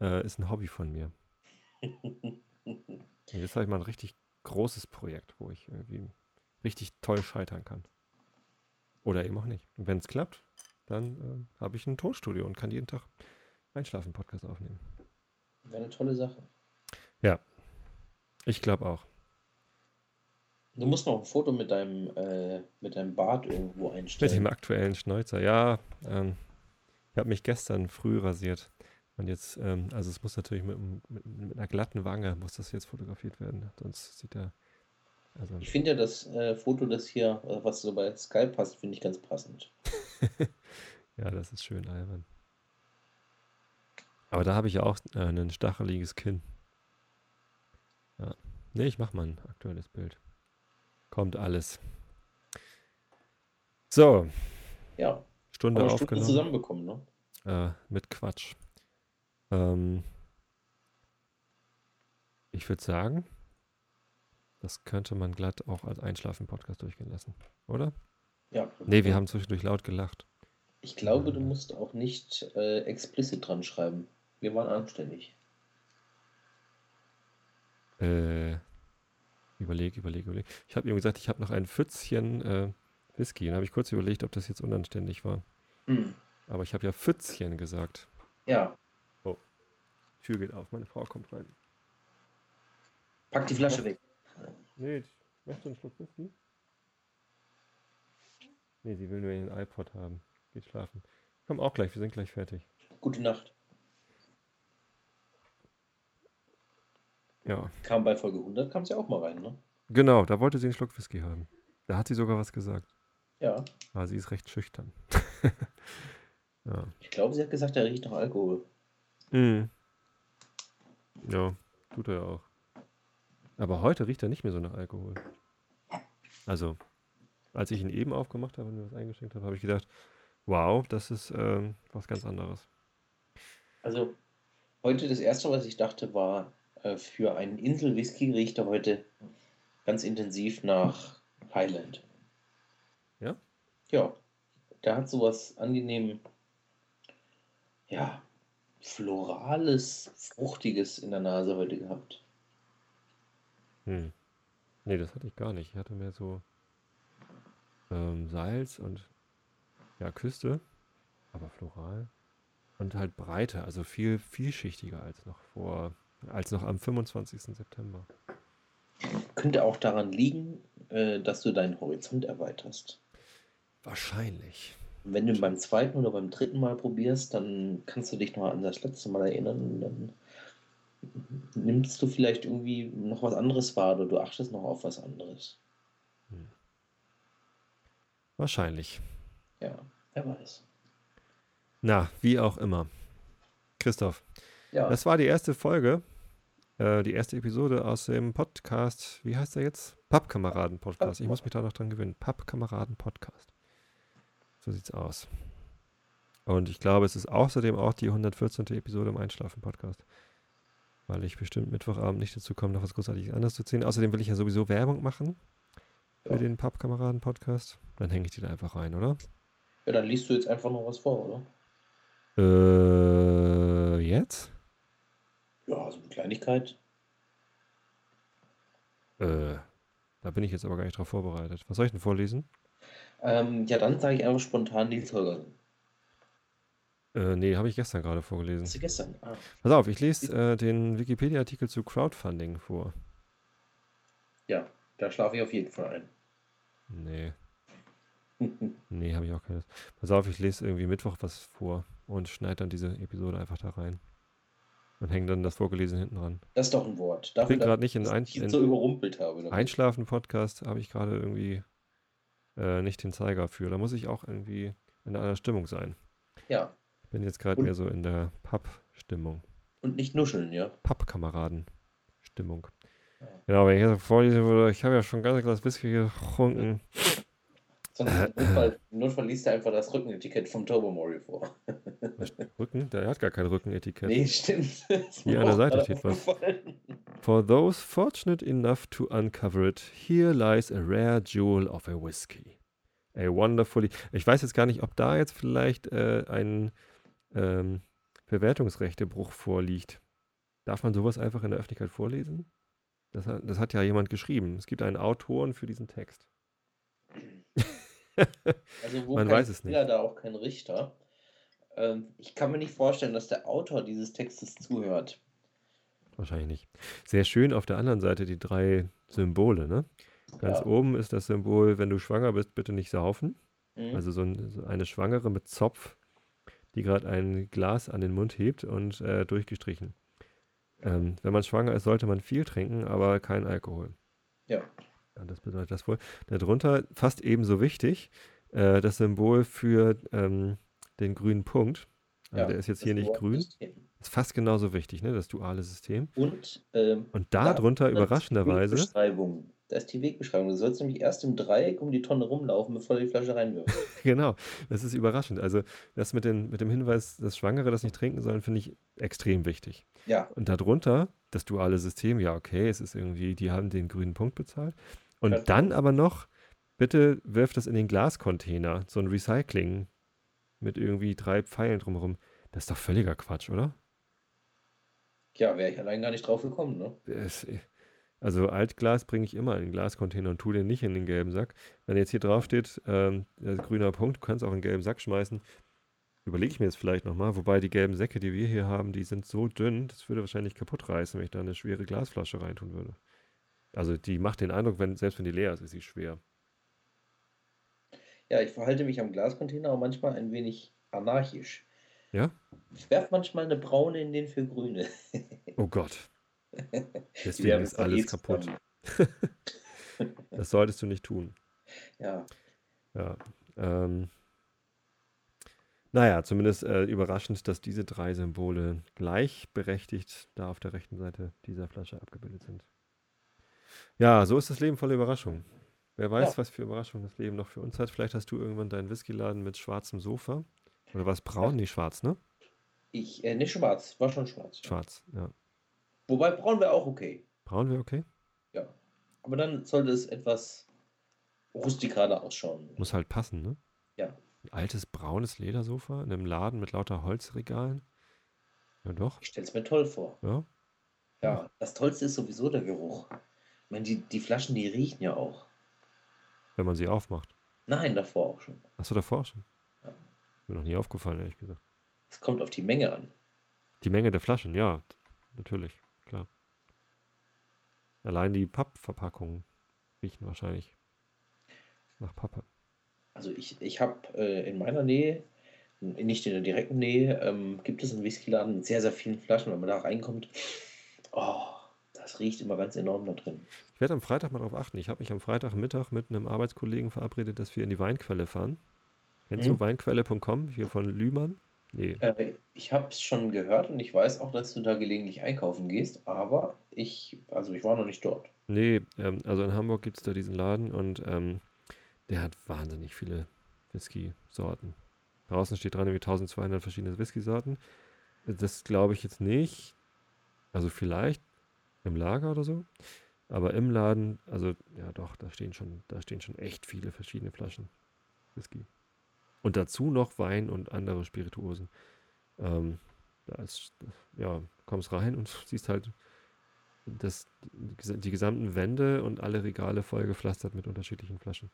äh, ist ein Hobby von mir. Und jetzt habe ich mal ein richtig großes Projekt, wo ich irgendwie richtig toll scheitern kann. Oder eben auch nicht. Und wenn es klappt, dann äh, habe ich ein Tonstudio und kann jeden Tag Einschlafen-Podcast aufnehmen. Wäre eine tolle Sache. Ich glaube auch. Du musst noch ein Foto mit deinem, äh, mit deinem Bart irgendwo Mit einstellen. dem aktuellen Schnäuzer. Ja, ähm, ich habe mich gestern früh rasiert. Und jetzt, ähm, also es muss natürlich mit, mit, mit einer glatten Wange, muss das jetzt fotografiert werden. Sonst sieht er, also Ich finde ja das äh, Foto, das hier, äh, was so bei Skype passt, finde ich ganz passend. Ja, das ist schön albern. Aber da habe ich ja auch äh, ein stacheliges Kinn. Ja. Nee, ich mach mal ein aktuelles Bild. Kommt alles. So, Ja, Stunde Stunde aufgenommen. zusammenbekommen, ne? Äh, mit Quatsch. Ähm, ich würde sagen, das könnte man glatt auch als Einschlafen-Podcast durchgehen lassen, oder? Ja. Nee, wir haben zwischendurch laut gelacht. Ich glaube, du musst auch nicht äh, explicit dran schreiben. Wir waren anständig. Äh, überleg, überleg, überleg. Ich habe ihm gesagt, ich habe noch ein Pfützchen äh, Whisky. Dann habe ich kurz überlegt, ob das jetzt unanständig war. Hm. Aber ich habe ja Pfützchen gesagt. Ja, Tür geht auf, meine Frau kommt rein. pack die Flasche weg. Nee, ich möchte einen Schluck Whisky. Nee, sie will nur ihren iPod haben. Geht schlafen. Komm auch gleich, wir sind gleich fertig. Gute Nacht. Ja, Kam bei Folge 100, kam ja auch mal rein, ne? genau, da wollte sie einen Schluck Whisky haben. Da hat sie sogar was gesagt. Ja. Aber sie ist recht schüchtern. ja. Ich glaube, sie hat gesagt, er riecht nach Alkohol. Mhm. Ja, tut er ja auch. Aber heute riecht er nicht mehr so nach Alkohol. Also, als ich ihn eben aufgemacht habe und mir was eingeschenkt habe, habe ich gedacht, wow, das ist ähm, was ganz anderes. Also, heute das erste, was ich dachte, war, äh, für einen Insel-Whisky riecht er heute ganz intensiv nach Highland. Ja? Ja. Der hat sowas angenehm, ja, florales, fruchtiges in der Nase heute gehabt. Hm. Nee, das hatte ich gar nicht. Ich hatte mehr so ähm, Salz und ja, Küste, aber floral. Und halt breiter, also viel vielschichtiger als noch vor, als noch am 25. September. Könnte auch daran liegen, äh, dass du deinen Horizont erweiterst. Wahrscheinlich. Wenn du beim zweiten oder beim dritten Mal probierst, dann kannst du dich noch an das letzte Mal erinnern und dann nimmst du vielleicht irgendwie noch was anderes wahr oder du achtest noch auf was anderes. Wahrscheinlich. Ja, wer weiß. Na, wie auch immer. Christoph, Ja, das war die erste Folge, äh, die erste Episode aus dem Podcast, wie heißt der jetzt? Pappkameraden-Podcast. Ich muss mich da noch dran gewöhnen. Pappkameraden-Podcast. So sieht's aus. Und ich glaube, es ist außerdem auch die 114. Episode im Einschlafen-Podcast. Weil ich bestimmt Mittwochabend nicht dazu komme, noch was großartiges anderes zu ziehen. Außerdem will ich ja sowieso Werbung machen für Ja. den Pappkameraden-Podcast. Dann hänge ich die da einfach rein, oder? ja, dann liest du jetzt einfach noch was vor, oder? Äh, jetzt? Ja, so eine Kleinigkeit. Äh, da bin ich jetzt aber gar nicht drauf vorbereitet. Was soll ich denn vorlesen? Ähm, ja, dann sage ich einfach spontan Nils Holgersen. Äh, nee, habe ich gestern gerade Hast vorgelesen. du gestern? Ah, Pass auf, ich lese äh, den Wikipedia-Artikel zu Crowdfunding vor. ja. Da schlafe ich auf jeden Fall ein. Nee, nee, habe ich auch keine. Pass auf, ich lese irgendwie Mittwoch was vor und schneide dann diese Episode einfach da rein. Und hänge dann das Vorgelesene hinten dran. Das ist doch ein Wort. Ich Dafür, bin gerade nicht in, ein, ich in so überrumpelt habe. Einschlafen-Podcast, habe ich gerade irgendwie äh, nicht den Zeiger für. Da muss ich auch irgendwie in einer Stimmung sein. Ja. Bin jetzt gerade mehr so in der Papp-Stimmung. Und nicht nuscheln, ja. Pappkameraden-Stimmung. Ja. Genau, wenn ich jetzt vorlesen würde, ich habe ja schon ein ganzes Glas Whisky getrunken. Sonst im Notfall, liest er einfach das Rückenetikett vom Turbo Mori vor. Rücken? Der hat gar kein Rückenetikett. Nee, stimmt. Das Hier an der Seite steht was. For those fortunate enough to uncover it, here lies a rare jewel of a whiskey. A wonderfully. Ich weiß jetzt gar nicht, ob da jetzt vielleicht äh, ein ähm, Verwertungsrechtebruch vorliegt. Darf man sowas einfach in der Öffentlichkeit vorlesen? Das hat, das hat ja jemand geschrieben. Es gibt einen Autoren für diesen Text. Also wo Man weiß es Kläger, da auch kein Richter. Ähm, ich kann mir nicht vorstellen, dass der Autor dieses Textes zuhört. Wahrscheinlich nicht. Sehr schön auf der anderen Seite die drei Symbole, ne? Ganz Ja. oben ist das Symbol, wenn du schwanger bist, bitte nicht saufen. Mhm. Also so, ein, so eine Schwangere mit Zopf, die gerade ein Glas an den Mund hebt und äh, durchgestrichen. Ähm, wenn man schwanger ist, sollte man viel trinken, aber kein Alkohol. ja. Ja, das bedeutet das wohl. Darunter, fast ebenso wichtig, äh, das Symbol für ähm, den grünen Punkt. Also ja, der ist jetzt hier nicht grün. System. Ist fast genauso wichtig, ne? Das duale System. Und ähm, Und da darunter die überraschenderweise. Da ist die Wegbeschreibung. Du sollst nämlich erst im Dreieck um die Tonne rumlaufen, bevor du die Flasche reinwirfst. genau, das ist überraschend. Also das mit, den, mit dem Hinweis, dass Schwangere das nicht trinken sollen, finde ich extrem wichtig. Ja, Und darunter das duale System, ja, okay, es ist irgendwie, die haben den grünen Punkt bezahlt. Und Ja. dann aber noch, bitte wirf das in den Glascontainer, so ein Recycling mit irgendwie drei Pfeilen drumherum. Das ist doch völliger Quatsch, oder? ja wäre ich allein gar nicht drauf gekommen. Ne? Es, also Altglas bringe ich immer in den Glascontainer und tue den nicht in den gelben Sack. Wenn jetzt hier drauf steht, ähm, der grüner Punkt, du kannst auch in den gelben Sack schmeißen, überlege ich mir das vielleicht nochmal. Wobei die gelben Säcke, die wir hier haben, die sind so dünn, das würde wahrscheinlich kaputt reißen, wenn ich da eine schwere Glasflasche reintun würde. Also die macht den Eindruck, wenn, selbst wenn die leer ist, ist sie schwer. Ja, ich verhalte mich am Glascontainer auch manchmal ein wenig anarchisch. Ja? Ich werfe manchmal eine braune in den für grüne. Oh Gott. Deswegen ist alles kaputt. Das solltest du nicht tun. Ja, Ja. Ähm, naja, zumindest äh, überraschend, dass diese drei Symbole gleichberechtigt da auf der rechten Seite dieser Flasche abgebildet sind. Ja, so ist das Leben voller Überraschungen. Wer weiß, Ja. was für Überraschungen das Leben noch für uns hat. Vielleicht hast du irgendwann deinen Whiskyladen mit schwarzem Sofa. Oder was braun? Nee, schwarz, ne? ich, äh, nicht schwarz, war schon schwarz. Schwarz, ja. Wobei braun wäre auch okay. Braun wäre okay. Ja. Aber dann sollte es etwas rustikaler ausschauen. Muss halt passen, ne? Ja. Ein altes braunes Ledersofa in einem Laden mit lauter Holzregalen. Ja, doch. Ich stelle es mir toll vor. Ja. Ja, das Tollste ist sowieso der Geruch. Ich meine, die, die Flaschen, die riechen ja auch. Wenn man sie aufmacht. Nein, davor auch schon. Du davor schon? Ja. Mir noch nie aufgefallen, ehrlich gesagt. Es kommt auf die Menge an. Die Menge der Flaschen, ja, natürlich, klar. Allein die Pappverpackungen riechen wahrscheinlich nach Pappe. Also ich, ich habe äh, in meiner Nähe, nicht in der direkten Nähe, ähm, gibt es einen Whiskyladen mit sehr, sehr vielen Flaschen. Wenn man da reinkommt, oh, das riecht immer ganz enorm da drin. Ich werde am Freitag mal darauf achten. Ich habe mich am Freitagmittag mit einem Arbeitskollegen verabredet, dass wir in die Weinquelle fahren. Du Mhm. weinquelle.com hier von Lühmann? Nee, Äh, ich habe es schon gehört und ich weiß auch, dass du da gelegentlich einkaufen gehst, aber ich, also ich war noch nicht dort. Nee, ähm, also in Hamburg gibt es da diesen Laden und ähm, der hat wahnsinnig viele Whisky-Sorten. Draußen steht dran irgendwie 1200 verschiedene Whisky-Sorten. Das glaube ich jetzt nicht. Also vielleicht im Lager oder so. Aber im Laden, also ja doch, da stehen schon, da stehen schon echt viele verschiedene Flaschen Whisky. Und dazu noch Wein und andere Spirituosen. Ähm, da ist, ja, kommst rein und siehst halt das, die gesa- die gesamten Wände und alle Regale vollgepflastert mit unterschiedlichen Flaschen.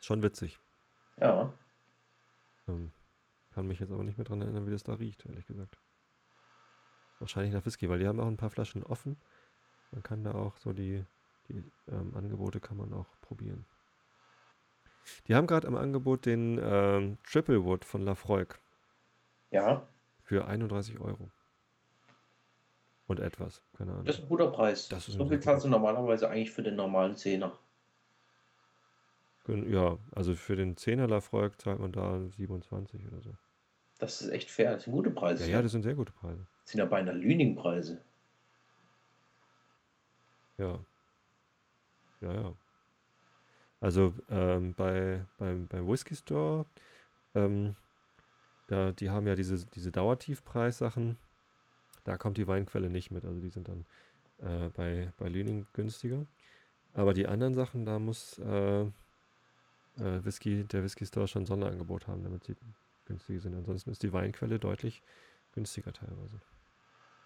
Schon witzig. Ja, Ähm, kann mich jetzt aber nicht mehr dran erinnern, wie das da riecht, ehrlich gesagt. Wahrscheinlich nach Whisky, weil die haben auch ein paar Flaschen offen. Man kann da auch so die, Die ähm, Angebote kann man auch probieren. Die haben gerade am Angebot den ähm, Triple Wood von Lafroig Ja, für 31 Euro. Und etwas, keine Ahnung. das ist ein guter Preis. Das ist so ein viel zahlst du normalerweise eigentlich für den normalen Zehner. Ja, also für den 10er Lafroig zahlt man da 27 oder so. Das ist echt fair. Das sind gute Preise. Ja, ja, das sind sehr gute Preise. Das sind ja beinahe Lüning-Preise. Ja. Ja, ja. Also ähm, bei, beim, beim Whisky Store, ähm, da, die haben ja diese, diese Dauertiefpreissachen. Da kommt die Weinquelle nicht mit. Also die sind dann äh, bei, bei Lüning günstiger. Aber die anderen Sachen, da muss äh, äh, Whisky, der Whisky Store schon Sonderangebot haben, damit sie günstig sind. Ansonsten ist die Weinquelle deutlich günstiger teilweise.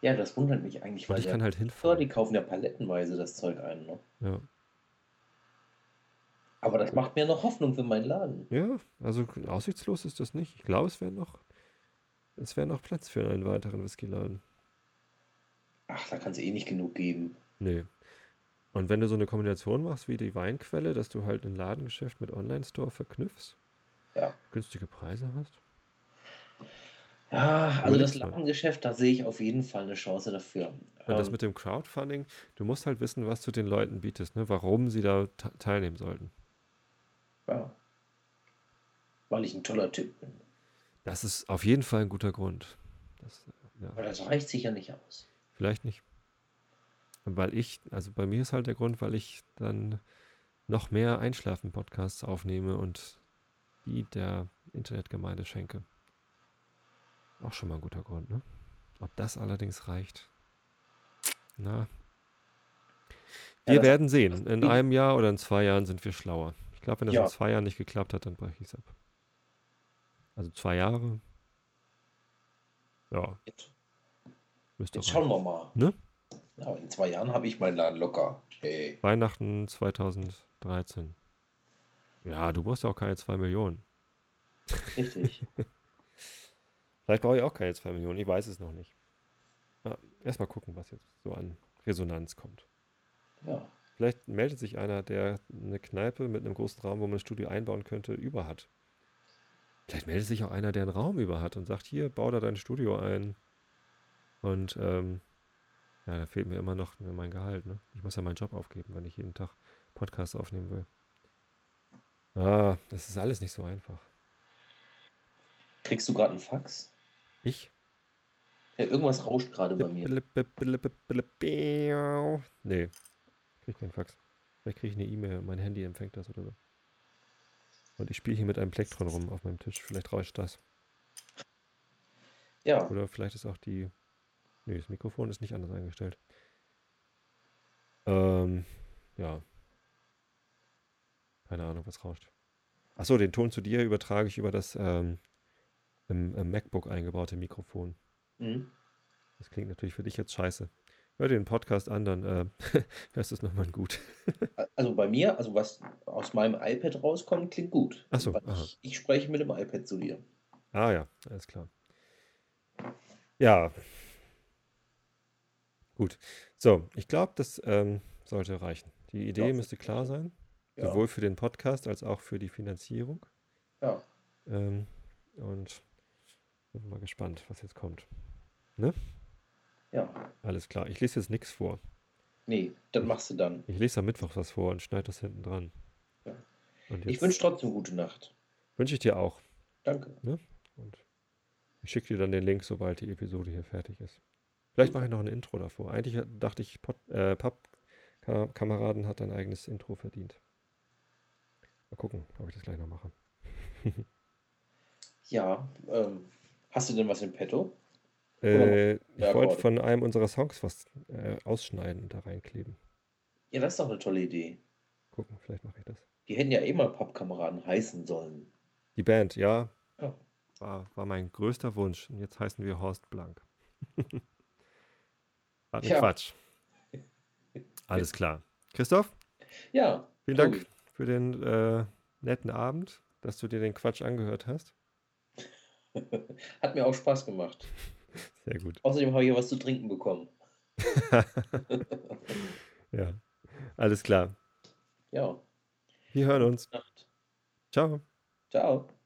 Ja, das wundert mich eigentlich, weil ich kann halt hinfahren. die kaufen ja palettenweise das Zeug ein. Ne? Ja. Aber das macht mir noch Hoffnung für meinen Laden. Ja, also aussichtslos ist das nicht. Ich glaube, es wäre noch, es wäre noch Platz für einen weiteren Whiskyladen. Ach, da kann es eh nicht genug geben. Nee. Und wenn du so eine Kombination machst wie die Weinquelle, dass du halt ein Ladengeschäft mit Online-Store verknüpfst, Ja. günstige Preise hast. Ja, also das. Ladengeschäft, da sehe ich auf jeden Fall eine Chance dafür. Und das Ähm, mit dem Crowdfunding, du musst halt wissen, was du den Leuten bietest, ne? warum sie da te- teilnehmen sollten. Ja. Weil ich ein toller Typ bin. Das ist auf jeden Fall ein guter Grund. Das, ja. Aber das reicht sicher nicht aus. Vielleicht nicht. Weil ich, also bei mir ist halt der Grund, weil ich dann noch mehr Einschlafen-Podcasts aufnehme und die der Internetgemeinde schenke. Auch schon mal ein guter Grund, ne? Ob das allerdings reicht. Na. Ja, Wir das- werden sehen. In einem Jahr oder in zwei Jahren sind wir schlauer. Ich glaube, wenn das Ja. in zwei Jahren nicht geklappt hat, dann breche ich es ab. Also zwei Jahre. Ja, Jetzt, müsste jetzt schauen wir mal. Ne? Ja, in zwei Jahren habe ich meinen Laden locker. Hey. Weihnachten 2013. Ja, du brauchst ja auch keine 2 Millionen. Richtig. Vielleicht brauche ich auch keine 2 Millionen, ich weiß es noch nicht. Ja, Erstmal gucken, was jetzt so an Resonanz kommt. ja. Vielleicht meldet sich einer, der eine Kneipe mit einem großen Raum, wo man ein Studio einbauen könnte, über hat. Vielleicht meldet sich auch einer, der einen Raum über hat und sagt, hier, bau da dein Studio ein. Und ähm, ja, da fehlt mir immer noch mein Gehalt. Ne? Ich muss ja meinen Job aufgeben, wenn ich jeden Tag Podcasts aufnehmen will. Ah, das ist alles nicht so einfach. Kriegst du gerade einen Fax? Ich? Ja, irgendwas rauscht gerade bei mir. Nee, krieg keinen Fax. Vielleicht kriege ich eine E-Mail, mein Handy empfängt das oder so. Und ich spiele hier mit einem Plektron rum auf meinem Tisch. Vielleicht rauscht das. Ja, Oder vielleicht ist auch die. Nee, das Mikrofon ist nicht anders eingestellt. Ähm, ja. Keine Ahnung, was rauscht. Achso, den Ton zu dir übertrage ich über das ähm, im, im MacBook eingebaute Mikrofon. mhm. Das klingt natürlich für dich jetzt scheiße. Hör den Podcast an, dann äh, hörst du es nochmal gut. also bei mir, also was aus meinem iPad rauskommt, klingt gut. Ach so, Weil aha. ich, ich spreche mit dem iPad zu dir. Ah ja, alles klar. Ja. Gut. So, ich glaube, das ähm, sollte reichen. Die Idee Ja, müsste klar sein, Ja. sowohl für den Podcast als auch für die Finanzierung. ja. Ähm, und bin mal gespannt, was jetzt kommt. Ja. Alles klar. Ich lese jetzt nichts vor. Nee, das machst du dann. Ich lese am Mittwoch was vor und schneide das hinten dran. Ja. Ich wünsche trotzdem gute Nacht. wünsche ich dir auch. Danke. Und ich schicke dir dann den Link, sobald die Episode hier fertig ist. Vielleicht mache ich noch ein Intro davor. Eigentlich dachte ich, Pod, äh, Pappkameraden hat ein eigenes Intro verdient. Mal gucken, ob ich das gleich noch mache. Ja, ähm, hast du denn was im Petto? Äh, ich Ja, wollte von einem unserer Songs was äh, ausschneiden und da reinkleben. Ja, das ist doch eine tolle Idee. Gucken, vielleicht mache ich das. Die hätten ja eh mal Pappkameraden heißen sollen. Die Band, ja, Ja. war, war mein größter Wunsch. Und jetzt heißen wir Horst Blank. War Ja. Quatsch. Alles klar. Christoph, Ja, vielen Tobi. Dank für den äh, netten Abend, dass du dir den Quatsch angehört hast. Hat mir auch Spaß gemacht. Sehr gut. Außerdem habe ich ja was zu trinken bekommen. Ja. Alles klar. Ja. Wir hören uns. Nacht. Ciao. Ciao.